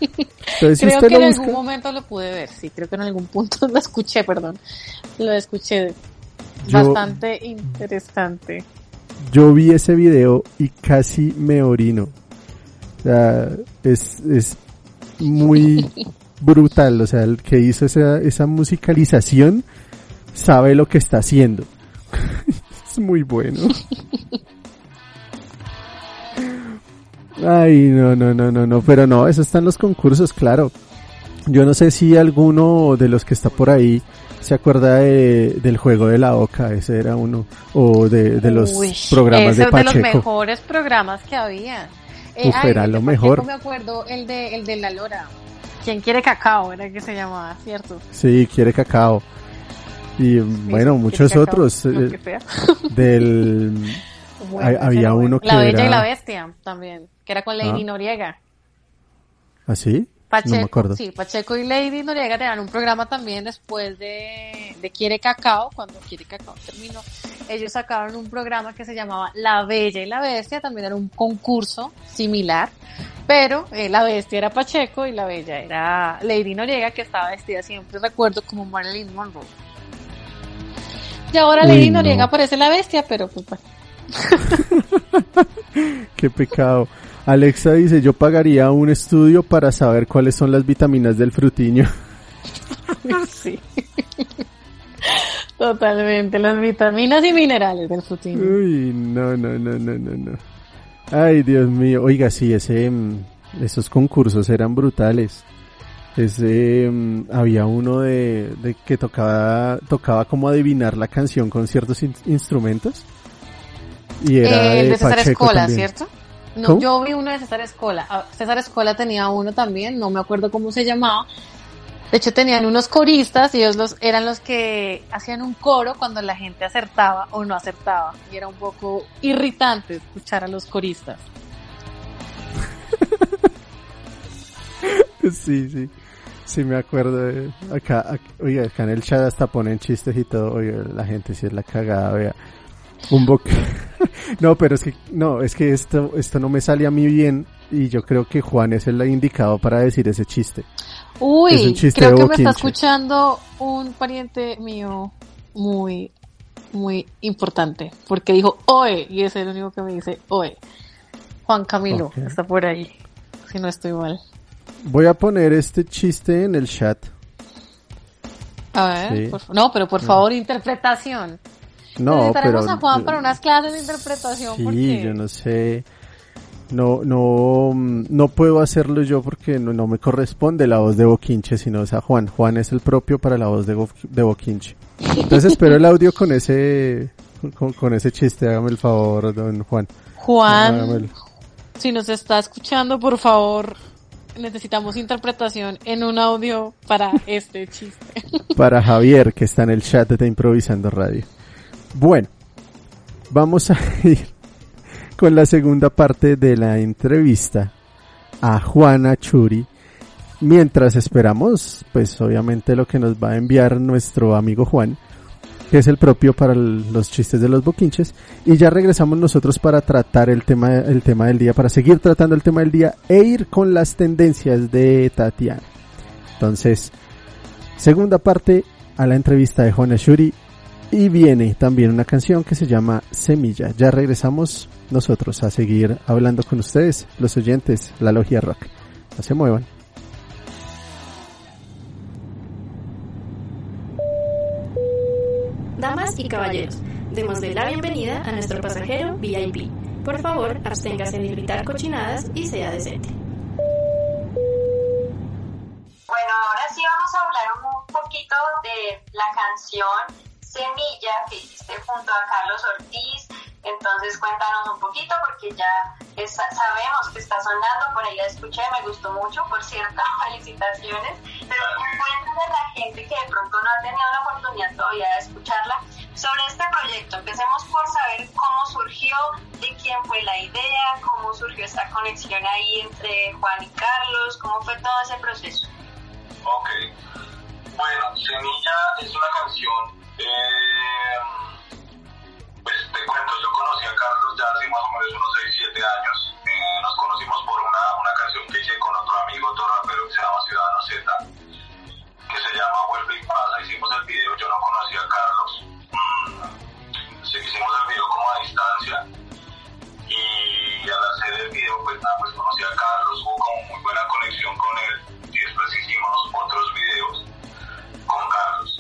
Entonces, si Creo usted que en algún momento lo pude ver, sí, creo que en algún punto lo escuché, perdón. Lo escuché Yo- bastante interesante. yo vi ese video y casi me orino. O sea, es, es muy brutal. O sea, el que hizo esa, esa musicalización sabe lo que está haciendo. Es muy bueno. Ay, no, no, no, no, no, pero no, eso está en los concursos, claro. Yo no sé si alguno de los que está por ahí se acuerda de- del juego de la oca, ese era uno, o de, de los Uy, programas ese de es de los Pacheco. mejores programas que había. Eh, Uf, ay, era lo Pacheco mejor. Me acuerdo el de, el de la lora. ¿Quién quiere cacao? Era que se llamaba, ¿cierto? Sí, quiere cacao. Y bueno, Sí, muchos cacao, otros. eh, del... Bueno, había bueno. uno que La Bella y era- la Bestia también, que era con Lady Ah. Noriega. ¿Así? Pacheco, no me acuerdo. sí, Pacheco y Lady Noriega tenían un programa también después de, de Quiere Cacao, cuando Quiere Cacao terminó. Ellos sacaron un programa que se llamaba La Bella y la Bestia, también era un concurso similar, pero eh, la Bestia era Pacheco y la Bella era Lady Noriega, que estaba vestida siempre, recuerdo, como Marilyn Monroe. Y ahora Uy, Lady no. Noriega parece la Bestia, pero pues. Qué pecado. Alexa dice, yo pagaría un estudio para saber cuáles son las vitaminas del frutiño. Sí. Totalmente, las vitaminas y minerales del frutino. Uy, no, no, no, no, no, no. Ay, Dios mío. Oiga, sí, ese, mm, esos concursos eran brutales. Ese, mm, había uno de, de que tocaba, tocaba como adivinar la canción con ciertos in- instrumentos. Y era Eh, el de, de César Pacheco Escola, también. ¿cierto? No, ¿Cómo? yo vi uno de César Escola. Ah, César Escola tenía uno también, no me acuerdo cómo se llamaba. De hecho, tenían unos coristas y ellos los, eran los que hacían un coro cuando la gente acertaba o no acertaba. Y era un poco irritante escuchar a los coristas. Sí, sí. Sí, me acuerdo. de- acá, ac- oiga, acá en el chat hasta ponen chistes y todo. Oiga, la gente sí es la cagada, vea. Un bo... no, pero es que, no, es que esto, esto no me sale a mí bien. Y yo creo que Juan es el indicado para decir ese chiste. Es Uy, un chiste creo que me está escuchando un pariente mío muy, muy importante, porque dijo oe, y es el único que me dice oe. Juan Camilo, está por ahí, si no estoy mal. Voy a poner este chiste en el chat. A ver, Sí. por no, pero por favor, interpretación. No, Necesitaremos pero... a Juan para unas clases de interpretación, Sí, porque yo no sé. No, no, mm, no puedo hacerlo yo porque no, no me corresponde la voz de Boquinche, sino es a Juan. Juan es el propio para la voz de, de Boquinche. Entonces espero el audio con ese, con, con ese chiste. Hágame el favor, don Juan. Juan, Hágamelo. si nos está escuchando, por favor, necesitamos interpretación en un audio para este chiste. Para Javier, que está en el chat de Improvisando Radio. Bueno, vamos a ir con la segunda parte de la entrevista a Juana Churi. Mientras esperamos, pues obviamente lo que nos va a enviar nuestro amigo Juan, que es el propio para los chistes de los boquinches, y ya regresamos nosotros para tratar el tema, el tema del día, para seguir tratando el tema del día e ir con las tendencias de Tatiana. Entonces, segunda parte a la entrevista de Juana Shuri y viene también una canción que se llama Semilla. Ya regresamos nosotros a seguir hablando con ustedes, los oyentes, la logia rock. No se muevan. Y caballeros, démosle la bienvenida a nuestro pasajero VIP. Por favor, absténgase de gritar cochinadas y sea decente. Bueno, ahora sí vamos a hablar un poquito de la canción Semilla que hiciste junto a Carlos Ortiz. Entonces cuéntanos un poquito porque ya sabemos que está sonando, por ahí la escuché, me gustó mucho, por cierto, felicitaciones. Pero cuéntanos a la gente que de pronto no ha tenido la oportunidad todavía de escucharla sobre este proyecto. Empecemos por saber cómo surgió, de quién fue la idea, cómo surgió esta conexión ahí entre Juan y Carlos, cómo fue todo ese proceso. Ok. Bueno, Semilla es una canción eh, pues te cuento, yo conocí a Carlos ya hace más o menos unos 6, 7 años. Eh, nos conocimos por una, una canción que hice con otro amigo, otro rapero que se llama Ciudadano Z, que se llama Vuelve y pasa. Hicimos el video, yo no conocía a Carlos. Mm, hicimos el video como a distancia. Y al hacer el video, pues nada, pues conocí a Carlos, hubo como muy buena conexión con él. Y después hicimos otros videos con Carlos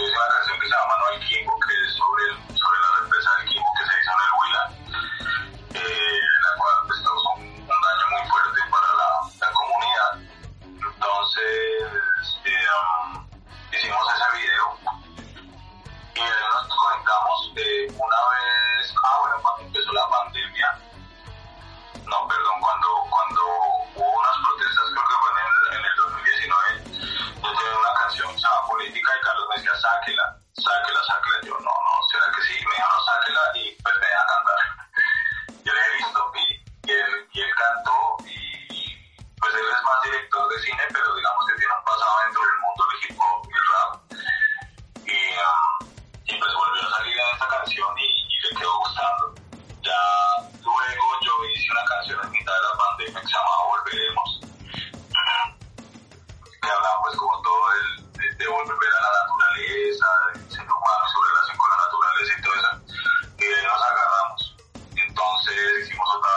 es una canción que se llama No hay Kimbo, que es sobre, sobre la represa del Kimbo que se hizo en el Huila, eh, la cual pues, causó un, daño muy fuerte para la, comunidad. Entonces, eh, hicimos ese video y nos conectamos eh, una vez, ah bueno, cuando empezó la pandemia, no, perdón, cuando, cuando hubo unas protestas, creo que fue en el, en el 2019, yo tenía una canción que se llama Política y Carlos me decía, sáquela, sáquela, sáquela. Yo, no, no, ¿será que sí? Me dijo, sáquela y pues me deja cantar. Yo le he visto y, él, y él cantó y pues él es más director de cine, pero digamos que tiene un pasado dentro del mundo del hip hop y rap. Y, um, pues volvió a salir en esta canción y, y le quedó gustando. Ya luego yo hice una canción en mitad de la pandemia que se llamaba Volveremos, que hablaba pues como todo el, de, de volver a la naturaleza, del ser humano, su relación con la naturaleza y todo eso. Y de ahí nos agarramos. Entonces hicimos otra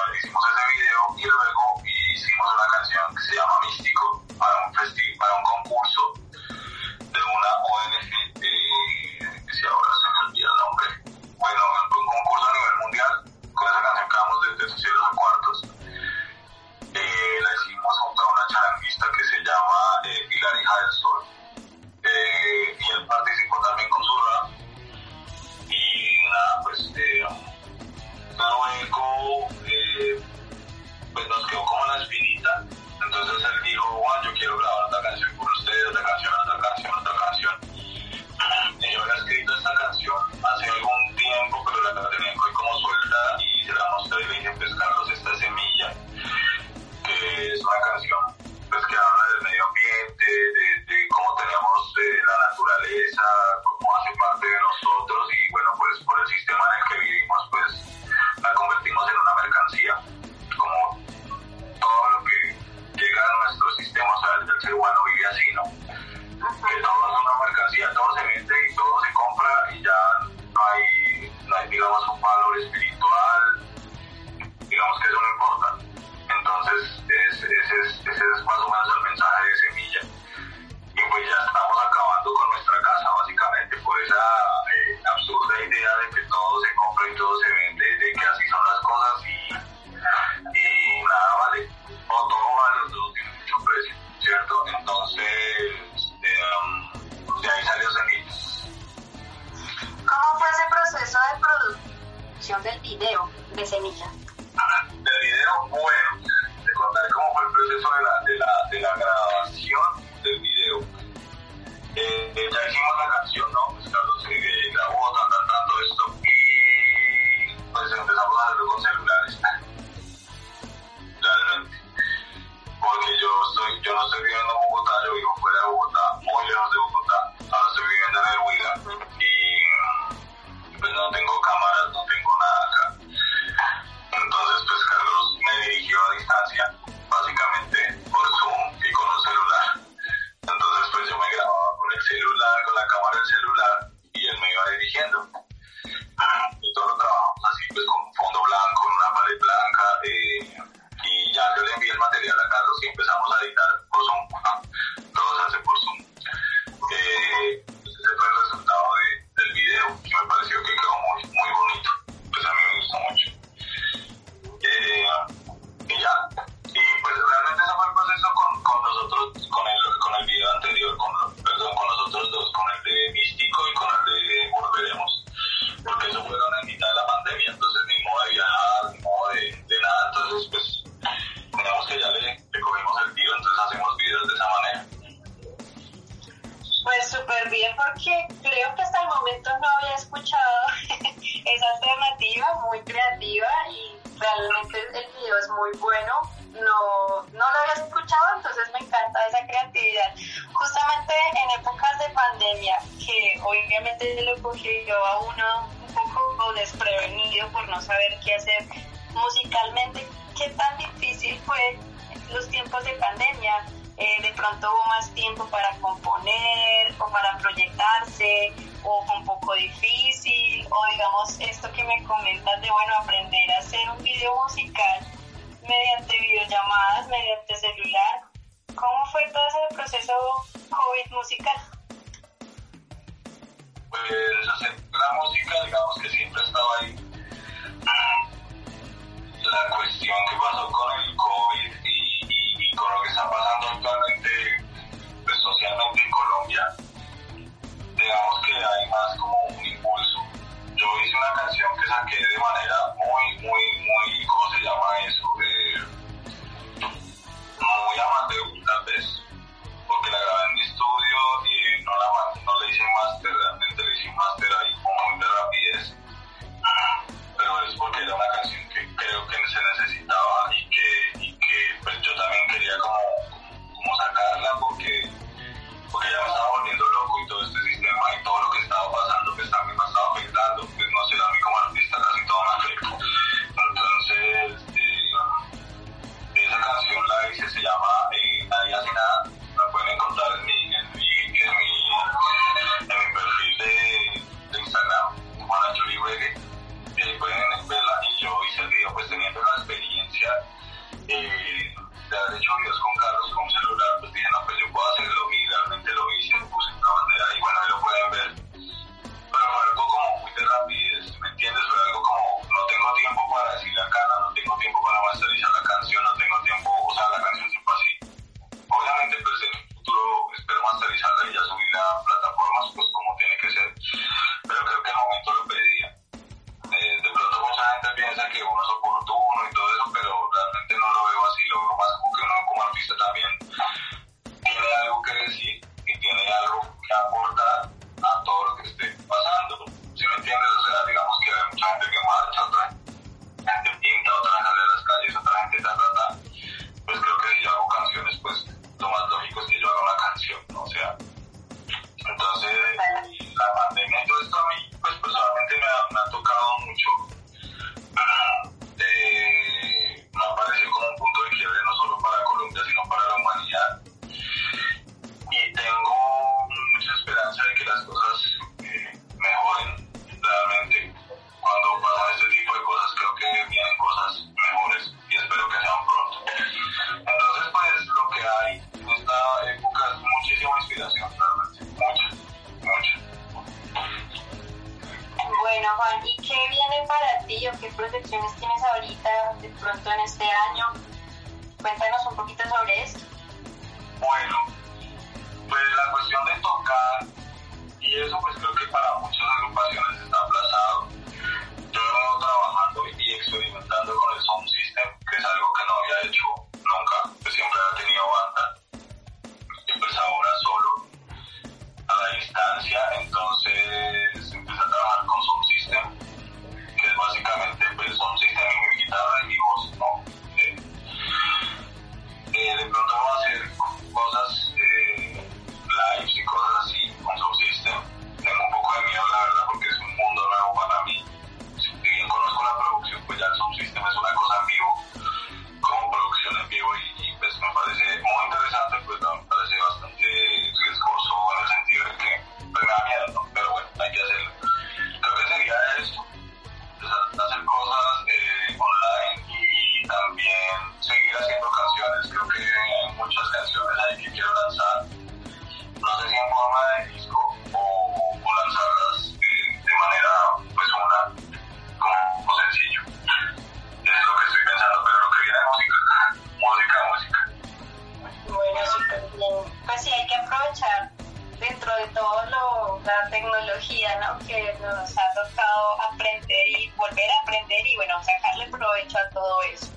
dentro de todo lo, la tecnología ¿no? que nos ha tocado aprender y volver a aprender y bueno, sacarle provecho a todo eso.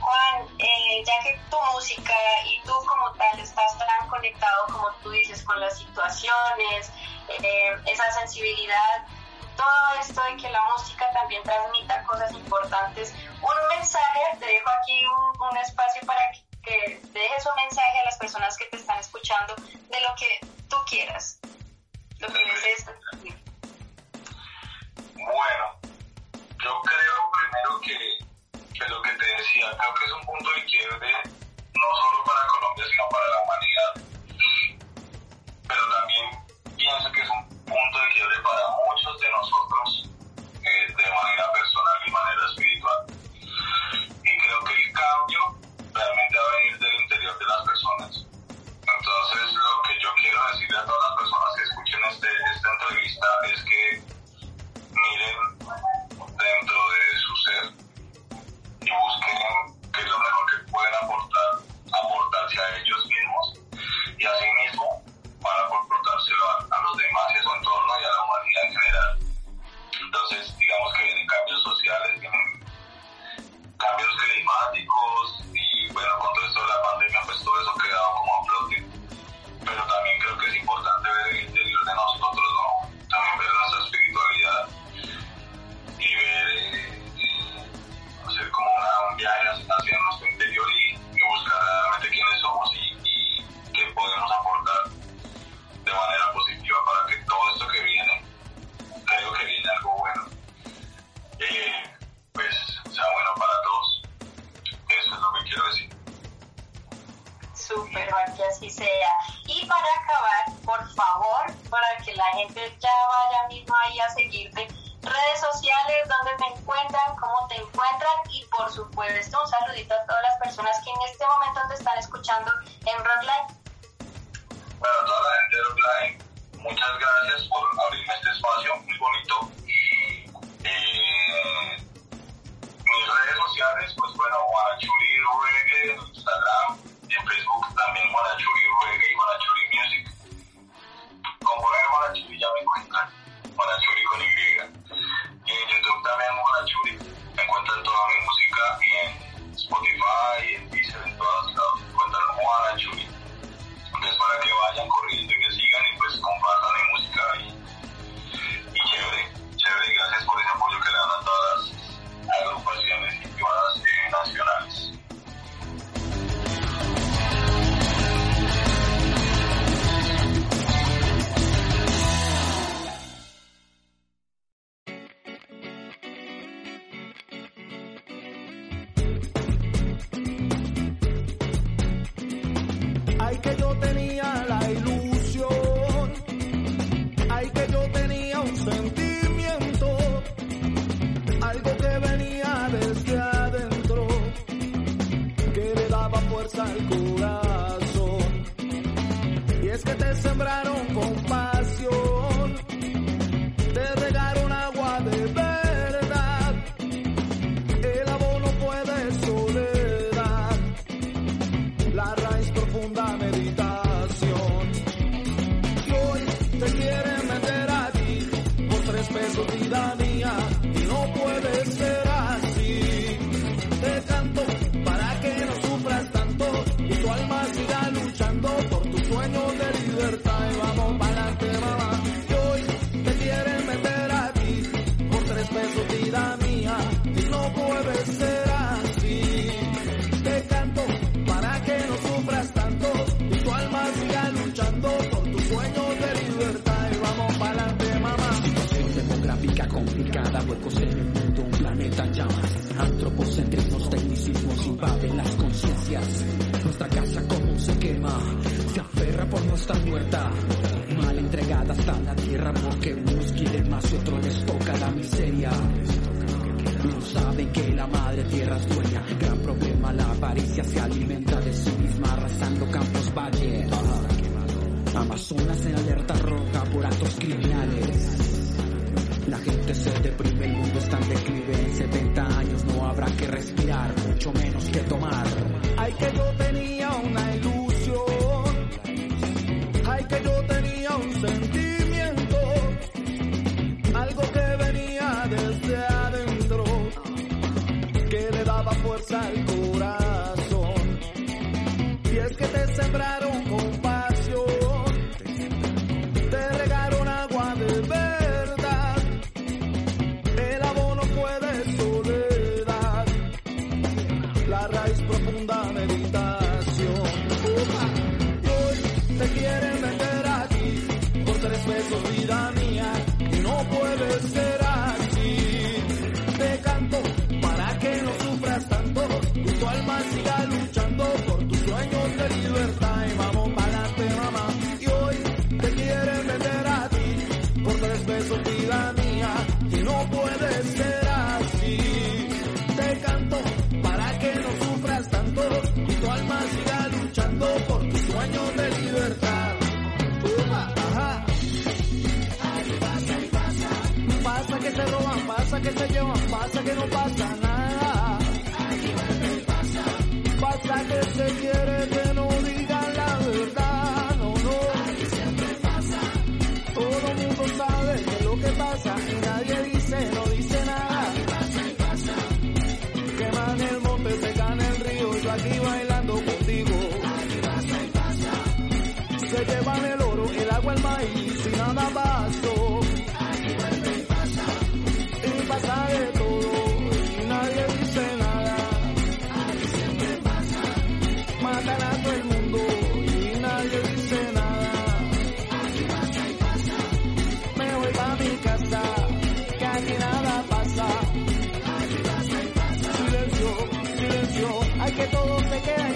Juan, eh, ya que tu música y tú como tal estás tan conectado, como tú dices, con las situaciones, eh, esa sensibilidad, todo esto de que la música también transmita cosas importantes, un mensaje, te dejo aquí un, un espacio para que, dejes un mensaje a las personas que te están escuchando de lo que tú quieras, lo que desees. Bueno, yo creo primero que, que lo que te decía, creo que es un punto de quiebre no solo para Colombia, sino para la humanidad. Pero también pienso que es un punto de quiebre para muchos de nosotros eh, de manera personal y manera espiritual. Y creo que el cambio realmente va a venir del interior de las personas. Entonces, lo que yo quiero decirle a todas las personas que escuchen este, esta entrevista es que miren dentro de su ser y busquen qué es lo mejor que pueden aportar, aportarse a ellos mismos y asimismo para aportárselo a, a los demás y a su entorno y a la humanidad en general. Entonces, digamos que vienen cambios sociales, vienen cambios climáticos y bueno, con todo esto de la pandemia, pues todo eso ha quedado como a flote. Pero también creo que es importante ver el interior de nosotros, ¿no? También ver nuestra espiritualidad y ver, eh, hacer como una, un viaje hacia nuestro interior y, buscar realmente quiénes somos y, y qué podemos aportar de manera positiva para que todo esto que viene, creo que viene algo bueno, eh, pues sea bueno para Súper, que así sea. Y para acabar, por favor, para que la gente ya vaya mismo ahí a seguirte, redes sociales, donde te encuentran, cómo te encuentran y por supuesto un saludito a todas las personas que en este momento te están escuchando en Rockline. Bueno, a toda la gente de Rockline, muchas gracias por abrirme este espacio muy bonito. Eh, mis redes sociales, pues bueno, Guanachuri Reggae en Instagram y en Facebook también Guanachuri Reggae y Guanachuri Music. Con poner Guanachuri ya me encuentran, Guanachuri con Y. Y en YouTube también Guanachuri. Me encuentran toda mi música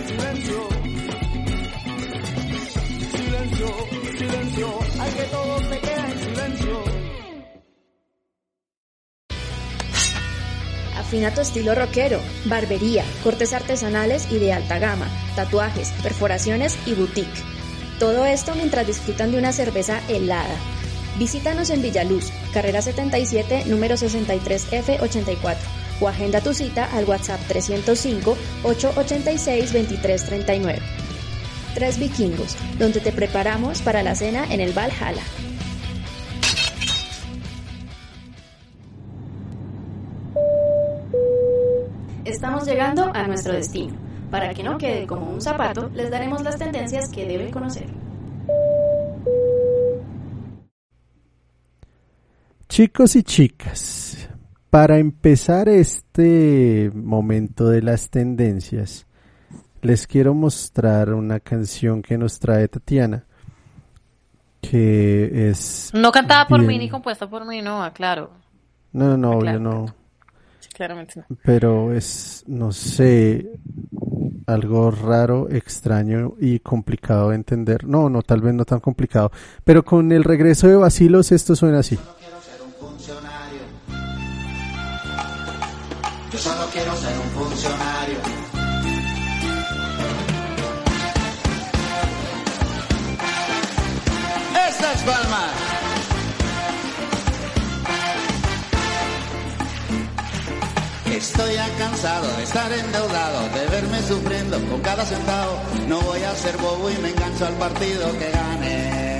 silencio. Silencio, hay que todo se queda en silencio. Afina tu estilo rockero, barbería, cortes artesanales y de alta gama, tatuajes, perforaciones y boutique. Todo esto mientras disfrutan de una cerveza helada. Visítanos en Villaluz, carrera 77, número 63F84 o agenda tu cita al WhatsApp 305-886-2339. Tres Vikingos, donde te preparamos para la cena en el Valhalla. Estamos llegando a nuestro destino. Para que no quede como un zapato, les daremos las tendencias que deben conocer. Chicos y chicas, para empezar este momento de las tendencias, les quiero mostrar una canción que nos trae Tatiana, que es... No cantada por mí ni compuesta por mí, no, aclaro. No, no, Claro. obvio no. Sí, claramente no. pero es, no sé, algo raro, extraño y complicado de entender. No, no, tal vez no tan complicado. Pero con el regreso de Basilos esto suena así. Ser un funcionario. Esta es Palma. Estoy cansado de estar endeudado, de verme sufriendo con cada centavo. No voy a ser bobo y me engancho al partido que gane.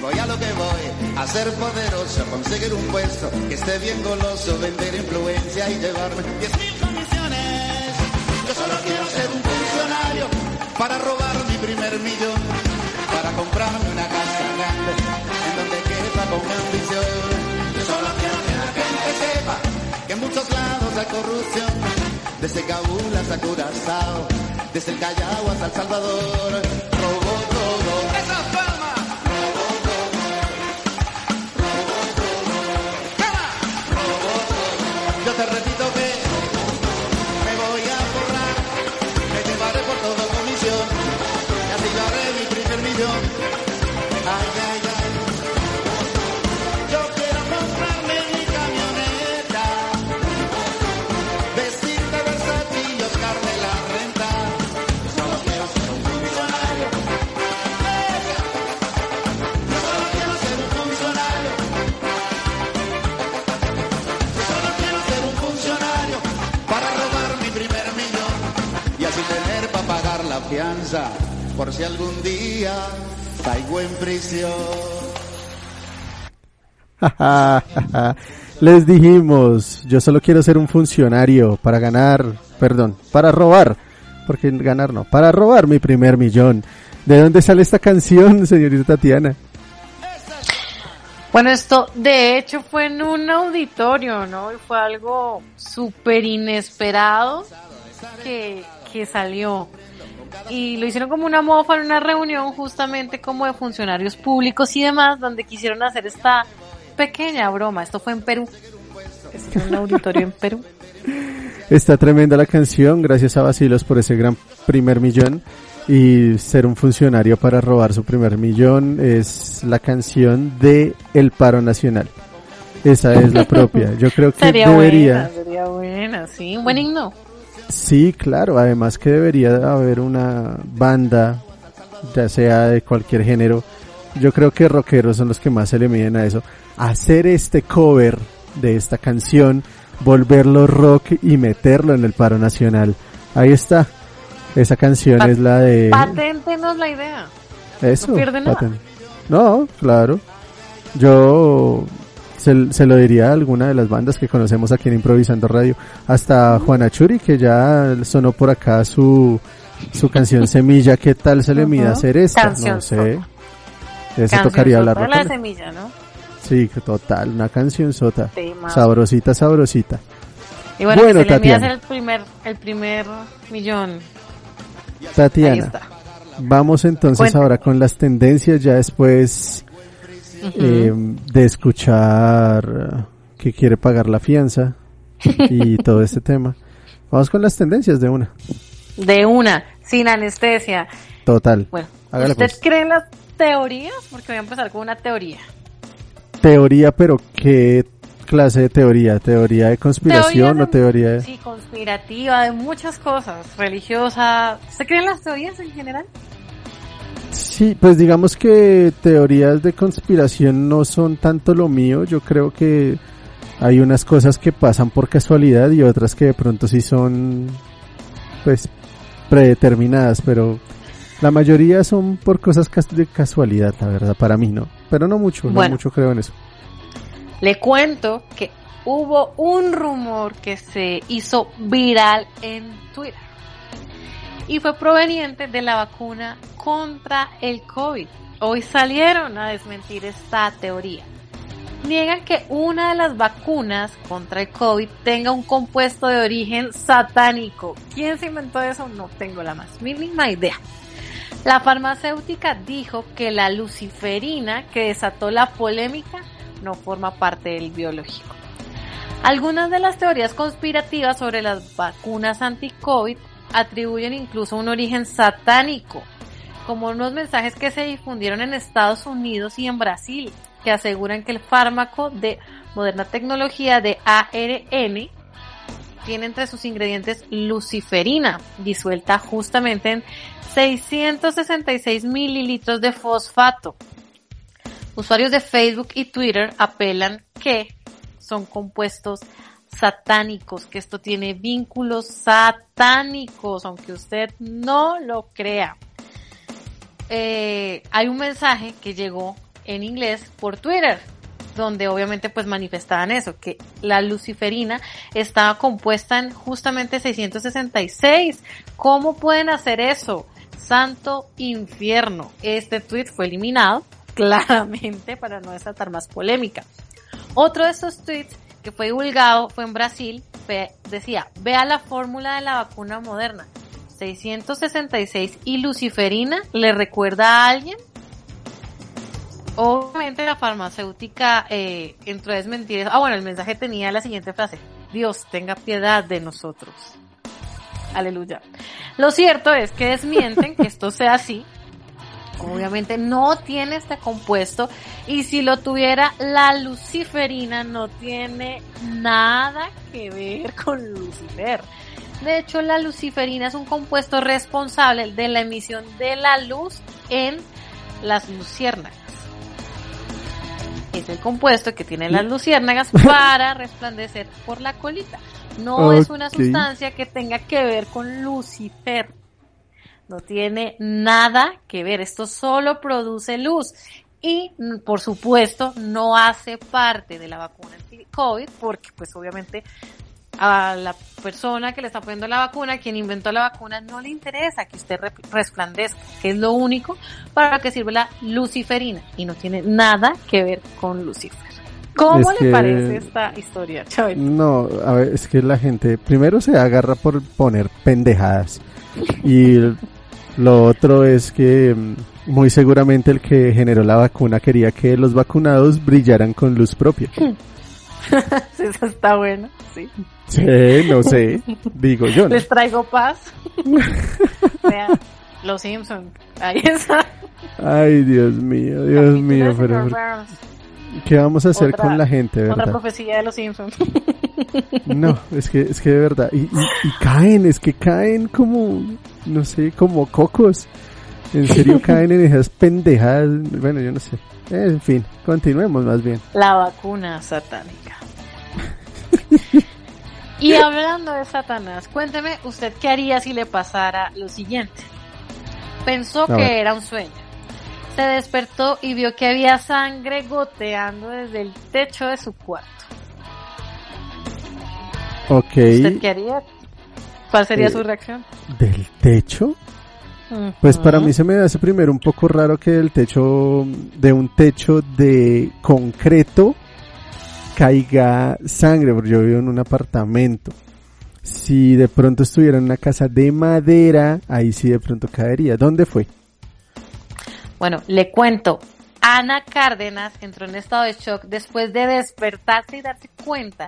Voy a lo que voy, a ser poderoso, conseguir un puesto que esté bien goloso, vender influencia y llevarme 10 mil comisiones. Yo solo quiero ser un funcionario para robar mi primer millón, para comprarme una casa grande en donde quepa con ambición. Yo solo quiero que la gente sepa que en muchos lados hay corrupción, desde Kabul hasta Curazao, desde el Callao hasta El Salvador. Fianza por si algún día caigo en prisión. Les dijimos, yo solo quiero ser un funcionario para ganar, perdón, para robar, porque ganar no, para robar mi primer millón. ¿De dónde sale esta canción, señorita Tatiana? Bueno, esto de hecho fue en un auditorio, ¿no? Y fue algo súper inesperado que, que salió. Y lo hicieron como una mofa en una reunión justamente como de funcionarios públicos y demás, donde quisieron hacer esta pequeña broma. Esto fue en Perú. Esto fue en un auditorio en Perú. Está tremenda la canción, gracias a Basilos por ese gran primer millón. Y ser un funcionario para robar su primer millón es la canción de El Paro Nacional. Esa es la propia. Yo creo que Sería debería. buena, sería buena, sí, un buen himno. Sí, claro, además que debería haber una banda, ya sea de cualquier género. Yo creo que rockeros son los que más se le miden a eso. Hacer este cover de esta canción, volverlo rock y meterlo en el paro nacional. Ahí está. Esa canción Pat- es la de... Paténtenos la idea. Eso. no pierde nada. No, claro. Yo se, se lo diría a alguna de las bandas que conocemos aquí en Improvisando Radio. Hasta Juana Churi, que ya sonó por acá su, su canción Semilla. ¿Qué tal se le mide hacer esta? Canción no sé. Eso tocaría hablar de la semilla, ¿no? Sí, total, una canción sota. Sabrosita, sabrosita. Y bueno, Bueno, que se le mide Tatiana. hacer el primer, el primer millón. Tatiana, vamos entonces Cuéntame. ahora con las tendencias ya después eh, de escuchar eh, que quiere pagar la fianza y todo este tema. Vamos con las tendencias de una. De una, sin anestesia. Total. Bueno, ¿usted pues. cree en las teorías, porque voy a empezar con una teoría. Teoría, pero ¿qué clase de teoría? ¿Teoría de conspiración Teoría o teoría de...? Sí, conspirativa, de muchas cosas, religiosa. ¿Se creen las teorías en general? Sí, pues digamos que teorías de conspiración no son tanto lo mío. Yo creo que hay unas cosas que pasan por casualidad y otras que de pronto sí son, pues, predeterminadas, pero la mayoría son por cosas de casualidad, la verdad, para mí no. Pero no mucho, no mucho creo en eso. Le cuento que hubo un rumor que se hizo viral en Twitter y fue proveniente de la vacuna contra el COVID. Hoy salieron a desmentir esta teoría. Niegan que una de las vacunas contra el COVID tenga un compuesto de origen satánico. ¿Quién se inventó eso? No tengo la más mínima idea. La farmacéutica dijo que la luciferina que desató la polémica no forma parte del biológico. Algunas de las teorías conspirativas sobre las vacunas anti-COVID atribuyen incluso un origen satánico, como unos mensajes que se difundieron en Estados Unidos y en Brasil, que aseguran que el fármaco de moderna tecnología de ARN tiene entre sus ingredientes luciferina, disuelta justamente en 666 mililitros de fosfato. Usuarios de Facebook y Twitter apelan que son compuestos satánicos, que esto tiene vínculos satánicos, aunque usted no lo crea. Eh, hay un mensaje que llegó en inglés por Twitter, donde obviamente pues manifestaban eso, que la luciferina estaba compuesta en justamente 666. ¿Cómo pueden hacer eso? Santo infierno. Este tweet fue eliminado claramente para no desatar más polémica. Otro de esos tweets que fue divulgado fue en Brasil, decía, vea la fórmula de la vacuna moderna. 666 y luciferina, ¿le recuerda a alguien? Obviamente la farmacéutica eh, entró a desmentir eso. Ah, bueno, el mensaje tenía la siguiente frase. Dios tenga piedad de nosotros. Aleluya. Lo cierto es que desmienten que esto sea así. Obviamente no tiene este compuesto y si lo tuviera la luciferina no tiene nada que ver con Lucifer. De hecho, la luciferina es un compuesto responsable de la emisión de la luz en las luciérnagas. Es el compuesto que tienen las luciérnagas para resplandecer por la colita. No es una sustancia que tenga que ver con Lucifer. No tiene nada que ver. Esto solo produce luz. Y, por supuesto, no hace parte de la vacuna anti-COVID porque, pues, obviamente, a la persona que le está poniendo la vacuna, quien inventó la vacuna, no le interesa que usted re- resplandezca, que es lo único para lo que sirve la luciferina y no tiene nada que ver con Lucifer. ¿Cómo Es le que- parece esta historia, Chabel? No, a ver, es que la gente primero se agarra por poner pendejadas y lo otro es que mm, muy seguramente el que generó la vacuna quería que los vacunados brillaran con luz propia. Sí, Eso está bueno, sí. Sí, no sé, digo yo. ¿no? Les traigo paz. Vean, Los Simpsons. Ahí está. Ay, Dios mío, Dios mío, pero ¿por- ¿qué vamos a hacer Otra- con la gente, Otra verdad? profecía de los Simpsons. No, es que es que de verdad y, y- y caen, es que caen como no sé, como cocos. En serio caen en esas pendejadas. Bueno, yo no sé. En fin, continuemos más bien. La vacuna satánica. Y hablando de Satanás, cuénteme usted qué haría si le pasara lo siguiente. Pensó A que ver. era un sueño. Se despertó y vio que había sangre goteando desde el techo de su cuarto. Ok, ¿Usted qué haría? ¿Cuál sería Eh, su reacción? del techo. Pues para mí se me hace primero un poco raro que del techo, de un techo de concreto caiga sangre, porque yo vivo en un apartamento. Si de pronto estuviera en una casa de madera, ahí sí de pronto caería. ¿Dónde fue? Bueno, le cuento. Ana Cárdenas entró en estado de shock después de despertarse y darse cuenta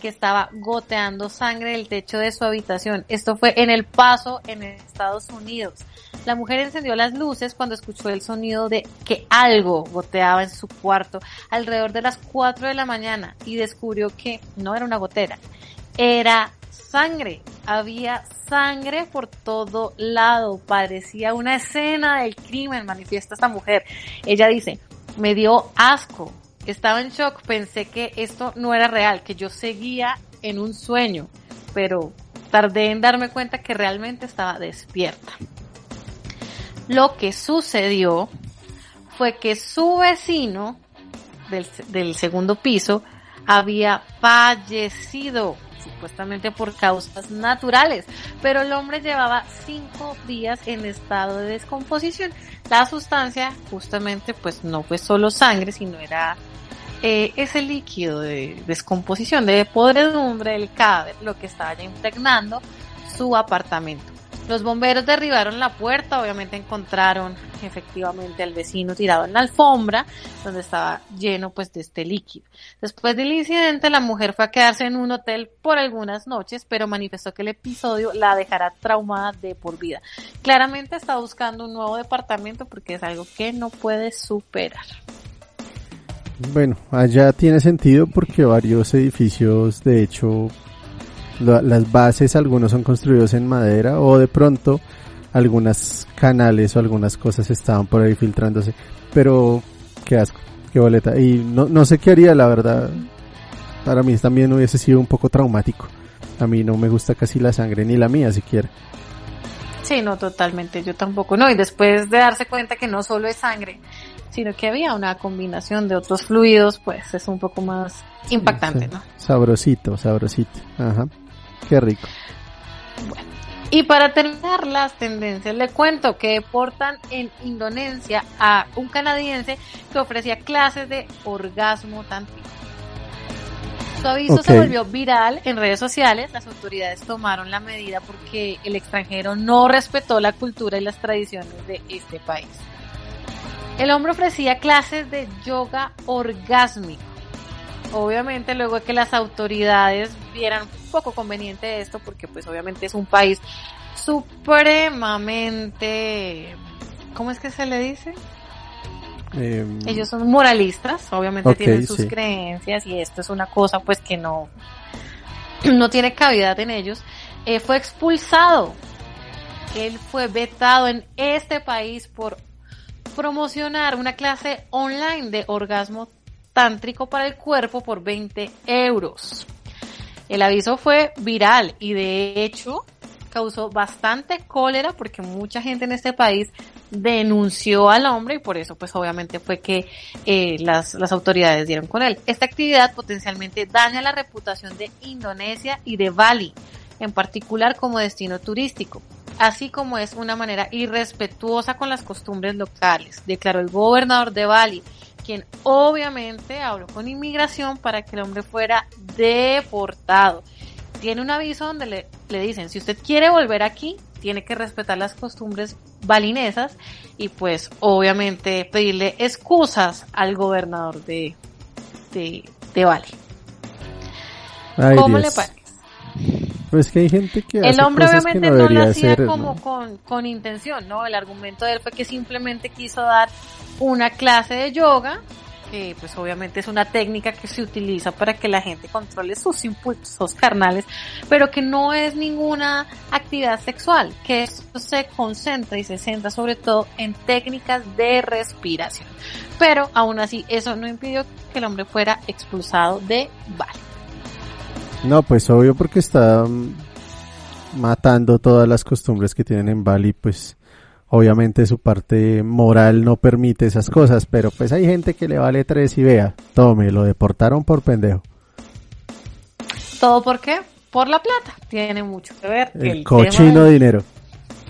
que estaba goteando sangre del techo de su habitación. Esto fue en El Paso, en Estados Unidos. La mujer encendió las luces cuando escuchó el sonido de que algo goteaba en su cuarto alrededor de las 4 de la mañana y descubrió que no era una gotera, era sangre. Había sangre por todo lado. Parecía una escena del crimen, manifiesta esta mujer. Ella dice, me dio asco. Estaba en shock. Pensé que esto no era real, que yo seguía en un sueño. Pero tardé en darme cuenta que realmente estaba despierta. Lo que sucedió fue que su vecino del, del segundo piso había fallecido supuestamente por causas naturales, pero el hombre llevaba cinco días en estado de descomposición. La sustancia justamente pues no fue solo sangre, sino era eh, ese líquido de descomposición, de podredumbre del cadáver, lo que estaba ya impregnando su apartamento. Los bomberos derribaron la puerta, obviamente encontraron efectivamente al vecino tirado en la alfombra, donde estaba lleno pues de este líquido. Después del incidente, la mujer fue a quedarse en un hotel por algunas noches, pero manifestó que el episodio la dejará traumada de por vida. Claramente está buscando un nuevo departamento porque es algo que no puede superar. Bueno, allá tiene sentido porque varios edificios, de hecho, las bases, algunos son construidos en madera o de pronto algunas canales o algunas cosas estaban por ahí filtrándose. Pero qué asco, qué boleta. Y no, no sé qué haría, la verdad. Para mí también hubiese sido un poco traumático. A mí no me gusta casi la sangre, ni la mía siquiera. Sí, no, totalmente, yo tampoco. No, y después de darse cuenta que no solo es sangre, sino que había una combinación de otros fluidos, pues es un poco más impactante, ¿no? Sabrosito, sabrosito. Ajá. Qué rico. Bueno. Y para terminar las tendencias, le cuento que deportan en Indonesia a un canadiense que ofrecía clases de orgasmo tántrico. Su aviso se volvió viral en redes sociales. Las autoridades tomaron la medida porque el extranjero no respetó la cultura y las tradiciones de este país. El hombre ofrecía clases de yoga orgásmico obviamente luego que las autoridades vieran poco conveniente esto, porque pues obviamente es un país supremamente, ¿cómo es que se le dice? Em, Ellos son moralistas, obviamente tienen sus creencias y esto es una cosa pues que no, no tiene cavidad en ellos. Eh, fue expulsado, él fue vetado en este país por promocionar una clase online de orgasmo tántrico para el cuerpo por 20 euros. El aviso fue viral y de hecho causó bastante cólera porque mucha gente en este país denunció al hombre y por eso pues obviamente fue que eh, las, las autoridades dieron con él. Esta actividad potencialmente daña la reputación de Indonesia y de Bali, en particular como destino turístico, así como es una manera irrespetuosa con las costumbres locales, declaró el gobernador de Bali, quien obviamente habló con inmigración para que el hombre fuera deportado. Tiene un aviso donde le, le dicen, si usted quiere volver aquí, tiene que respetar las costumbres balinesas y pues obviamente pedirle excusas al gobernador de, de, de Bali. ¿Cómo le parece? Que hay gente que el hombre obviamente no, no, lo hacía como con, con intención, ¿no? El argumento de él fue que simplemente quiso dar una clase de yoga, que pues obviamente es una técnica que se utiliza para que la gente controle sus impulsos carnales, pero que no es ninguna actividad sexual, que eso se concentra y se centra sobre todo en técnicas de respiración. Pero aún así eso no impidió que el hombre fuera expulsado de Bali. No, pues obvio porque está mm, matando todas las costumbres que tienen en Bali, pues obviamente su parte moral no permite esas cosas, pero pues hay gente que le vale tres y vea, tome, lo deportaron por pendejo. ¿Todo por qué? Por la plata, tiene mucho que ver. El, cochino dinero.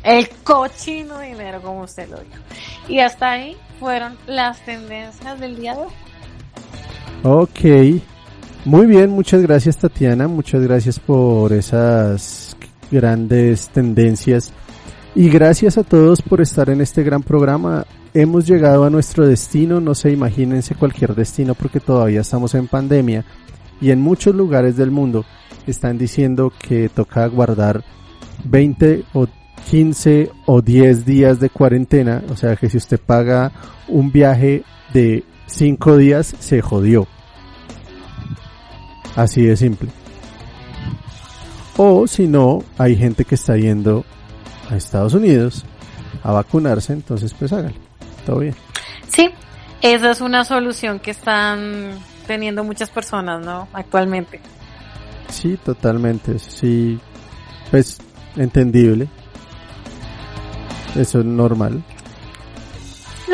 El cochino dinero, como usted lo dijo. Y hasta ahí fueron las tendencias del día de hoy. Ok, muy bien, muchas gracias Tatiana, muchas gracias por esas grandes tendencias y gracias a todos por estar en este gran programa. Hemos llegado a nuestro destino, no se imagínense cualquier destino porque todavía estamos en pandemia y en muchos lugares del mundo están diciendo que toca guardar 20 o 15 o 10 días de cuarentena, o sea que si usted paga un viaje de 5 días, se jodió. Así de simple. O si no, hay gente que está yendo a Estados Unidos a vacunarse, entonces pues hágale. Todo bien. Sí, esa es una solución que están teniendo muchas personas, ¿no? Actualmente. Sí, totalmente. Sí, pues entendible. Eso es normal.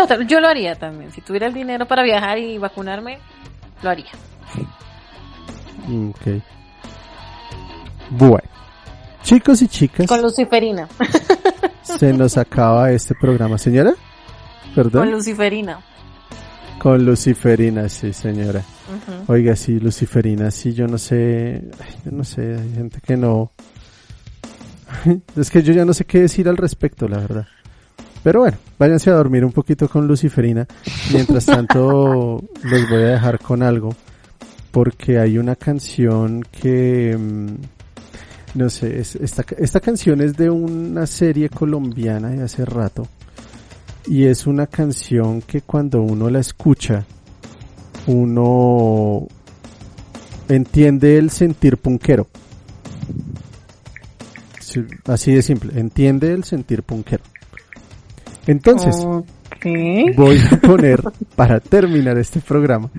Ta- yo lo haría también. Si tuviera el dinero para viajar y vacunarme, lo haría. Ok. Bueno. Chicos y chicas, Con luciferina. se nos acaba este programa. Señora, perdón. Con luciferina. Con Luciferina, sí, señora. Oiga, sí, Luciferina, sí, yo no sé, yo no sé, hay gente que no... Es que yo ya no sé qué decir al respecto, la verdad. Pero bueno, váyanse a dormir un poquito con Luciferina. Mientras tanto, los voy a dejar con algo. Porque hay una canción que... mm, No sé, es- esta, esta canción es de una serie colombiana de hace rato. Y es una canción que cuando uno la escucha, uno entiende el sentir punkero. Sí, Así de simple, entiende el sentir punkero. Entonces, voy a poner, para terminar este programa,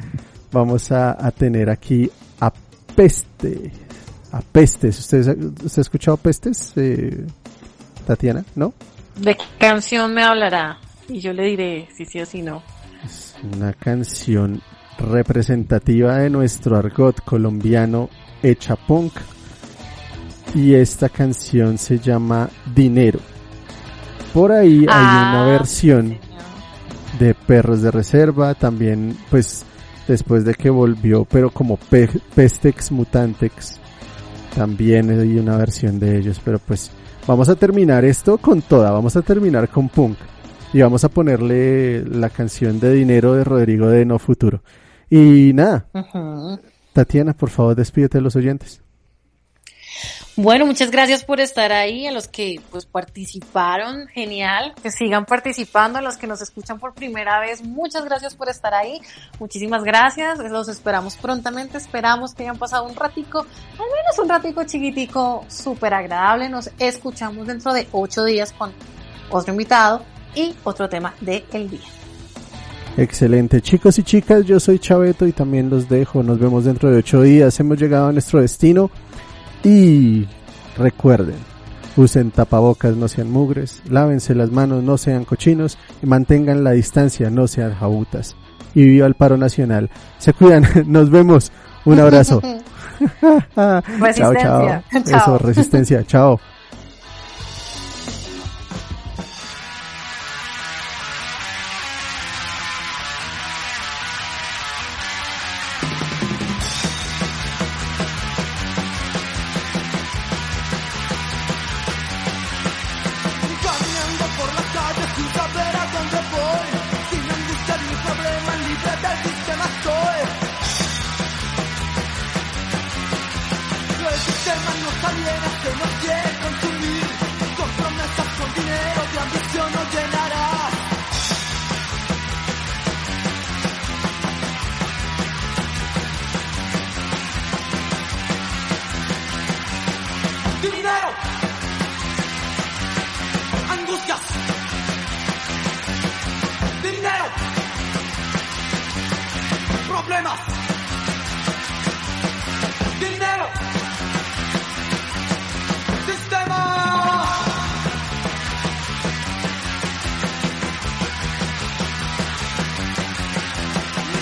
vamos a, a tener aquí a Peste. A Pestes. ¿Usted, usted ha escuchado Pestes, eh, Tatiana? ¿No? ¿De qué canción me hablará? Y yo le diré si sí o si no. Es una canción representativa de nuestro argot colombiano hecha punk. Y esta canción se llama Dinero. Por ahí hay una Ah, versión señor. de Perros de Reserva, también pues después de que volvió, pero como Pe- Pestex Mutantex, también hay una versión de ellos, pero pues vamos a terminar esto con toda, vamos a terminar con punk y vamos a ponerle la canción de Dinero de Rodrigo de No Futuro. Y nada. Tatiana, por favor, despídete de los oyentes. Bueno, muchas gracias por estar ahí, a los que pues participaron, genial, que sigan participando, a los que nos escuchan por primera vez, muchas gracias por estar ahí, muchísimas gracias, los esperamos prontamente, esperamos que hayan pasado un ratico, al menos un ratico chiquitico, súper agradable, nos escuchamos dentro de ocho días con otro invitado y otro tema del día. Excelente, chicos y chicas, yo soy Chaveto y también los dejo. Nos vemos dentro de ocho días. Hemos llegado a nuestro destino y recuerden, usen tapabocas, no sean mugres, lávense las manos, no sean cochinos y mantengan la distancia, no sean jabutas. Y viva el paro nacional. Se cuidan, nos vemos. Un abrazo. chao, chao. Eso, resistencia. Chao.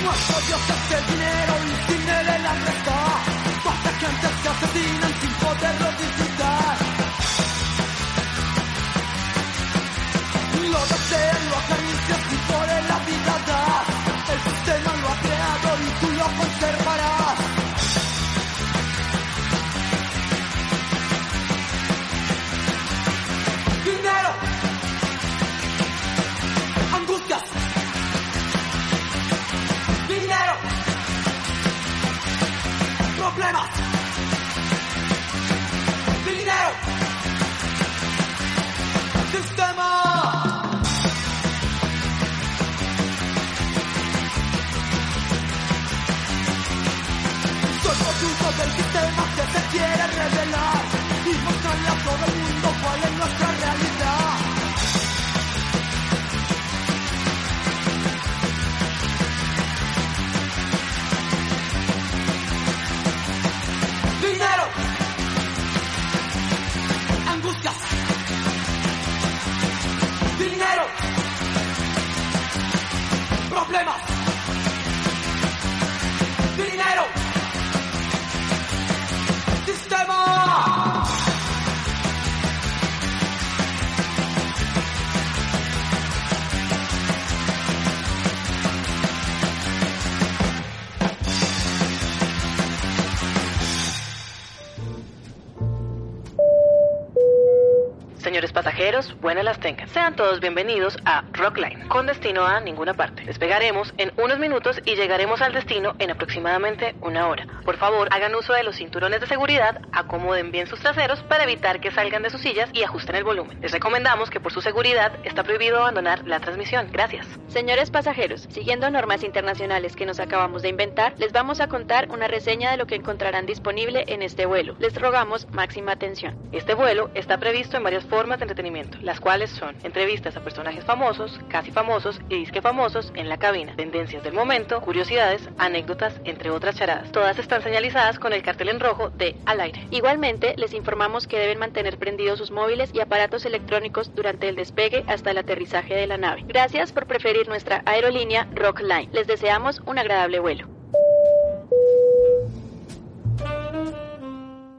Nuestro Dios es el dinero y sin él el hambre está. Basta que antes se asesinan buenas las tengan. Sean todos bienvenidos a Rockline, con destino a ninguna parte. Despegaremos en unos minutos y llegaremos al destino en aproximadamente una hora. Por favor, hagan uso de los cinturones de seguridad, acomoden bien sus traseros para evitar que salgan de sus sillas y ajusten el volumen. Les recomendamos que por su seguridad está prohibido abandonar la transmisión. Gracias. Señores pasajeros, siguiendo normas internacionales que nos acabamos de inventar, les vamos a contar una reseña de lo que encontrarán disponible en este vuelo. Les rogamos máxima atención. Este vuelo está previsto en varias formas de entretenimiento, las cuales son entrevistas a personajes famosos, casi famosos y disque famosos en la cabina, tendencias del momento, curiosidades, anécdotas, entre otras charadas. Todas están señalizadas con el cartel en rojo de al aire. Igualmente, les informamos que deben mantener prendidos sus móviles y aparatos electrónicos durante el despegue hasta el aterrizaje de la nave. Gracias por preferir nuestra aerolínea Rockline. Les deseamos un agradable vuelo.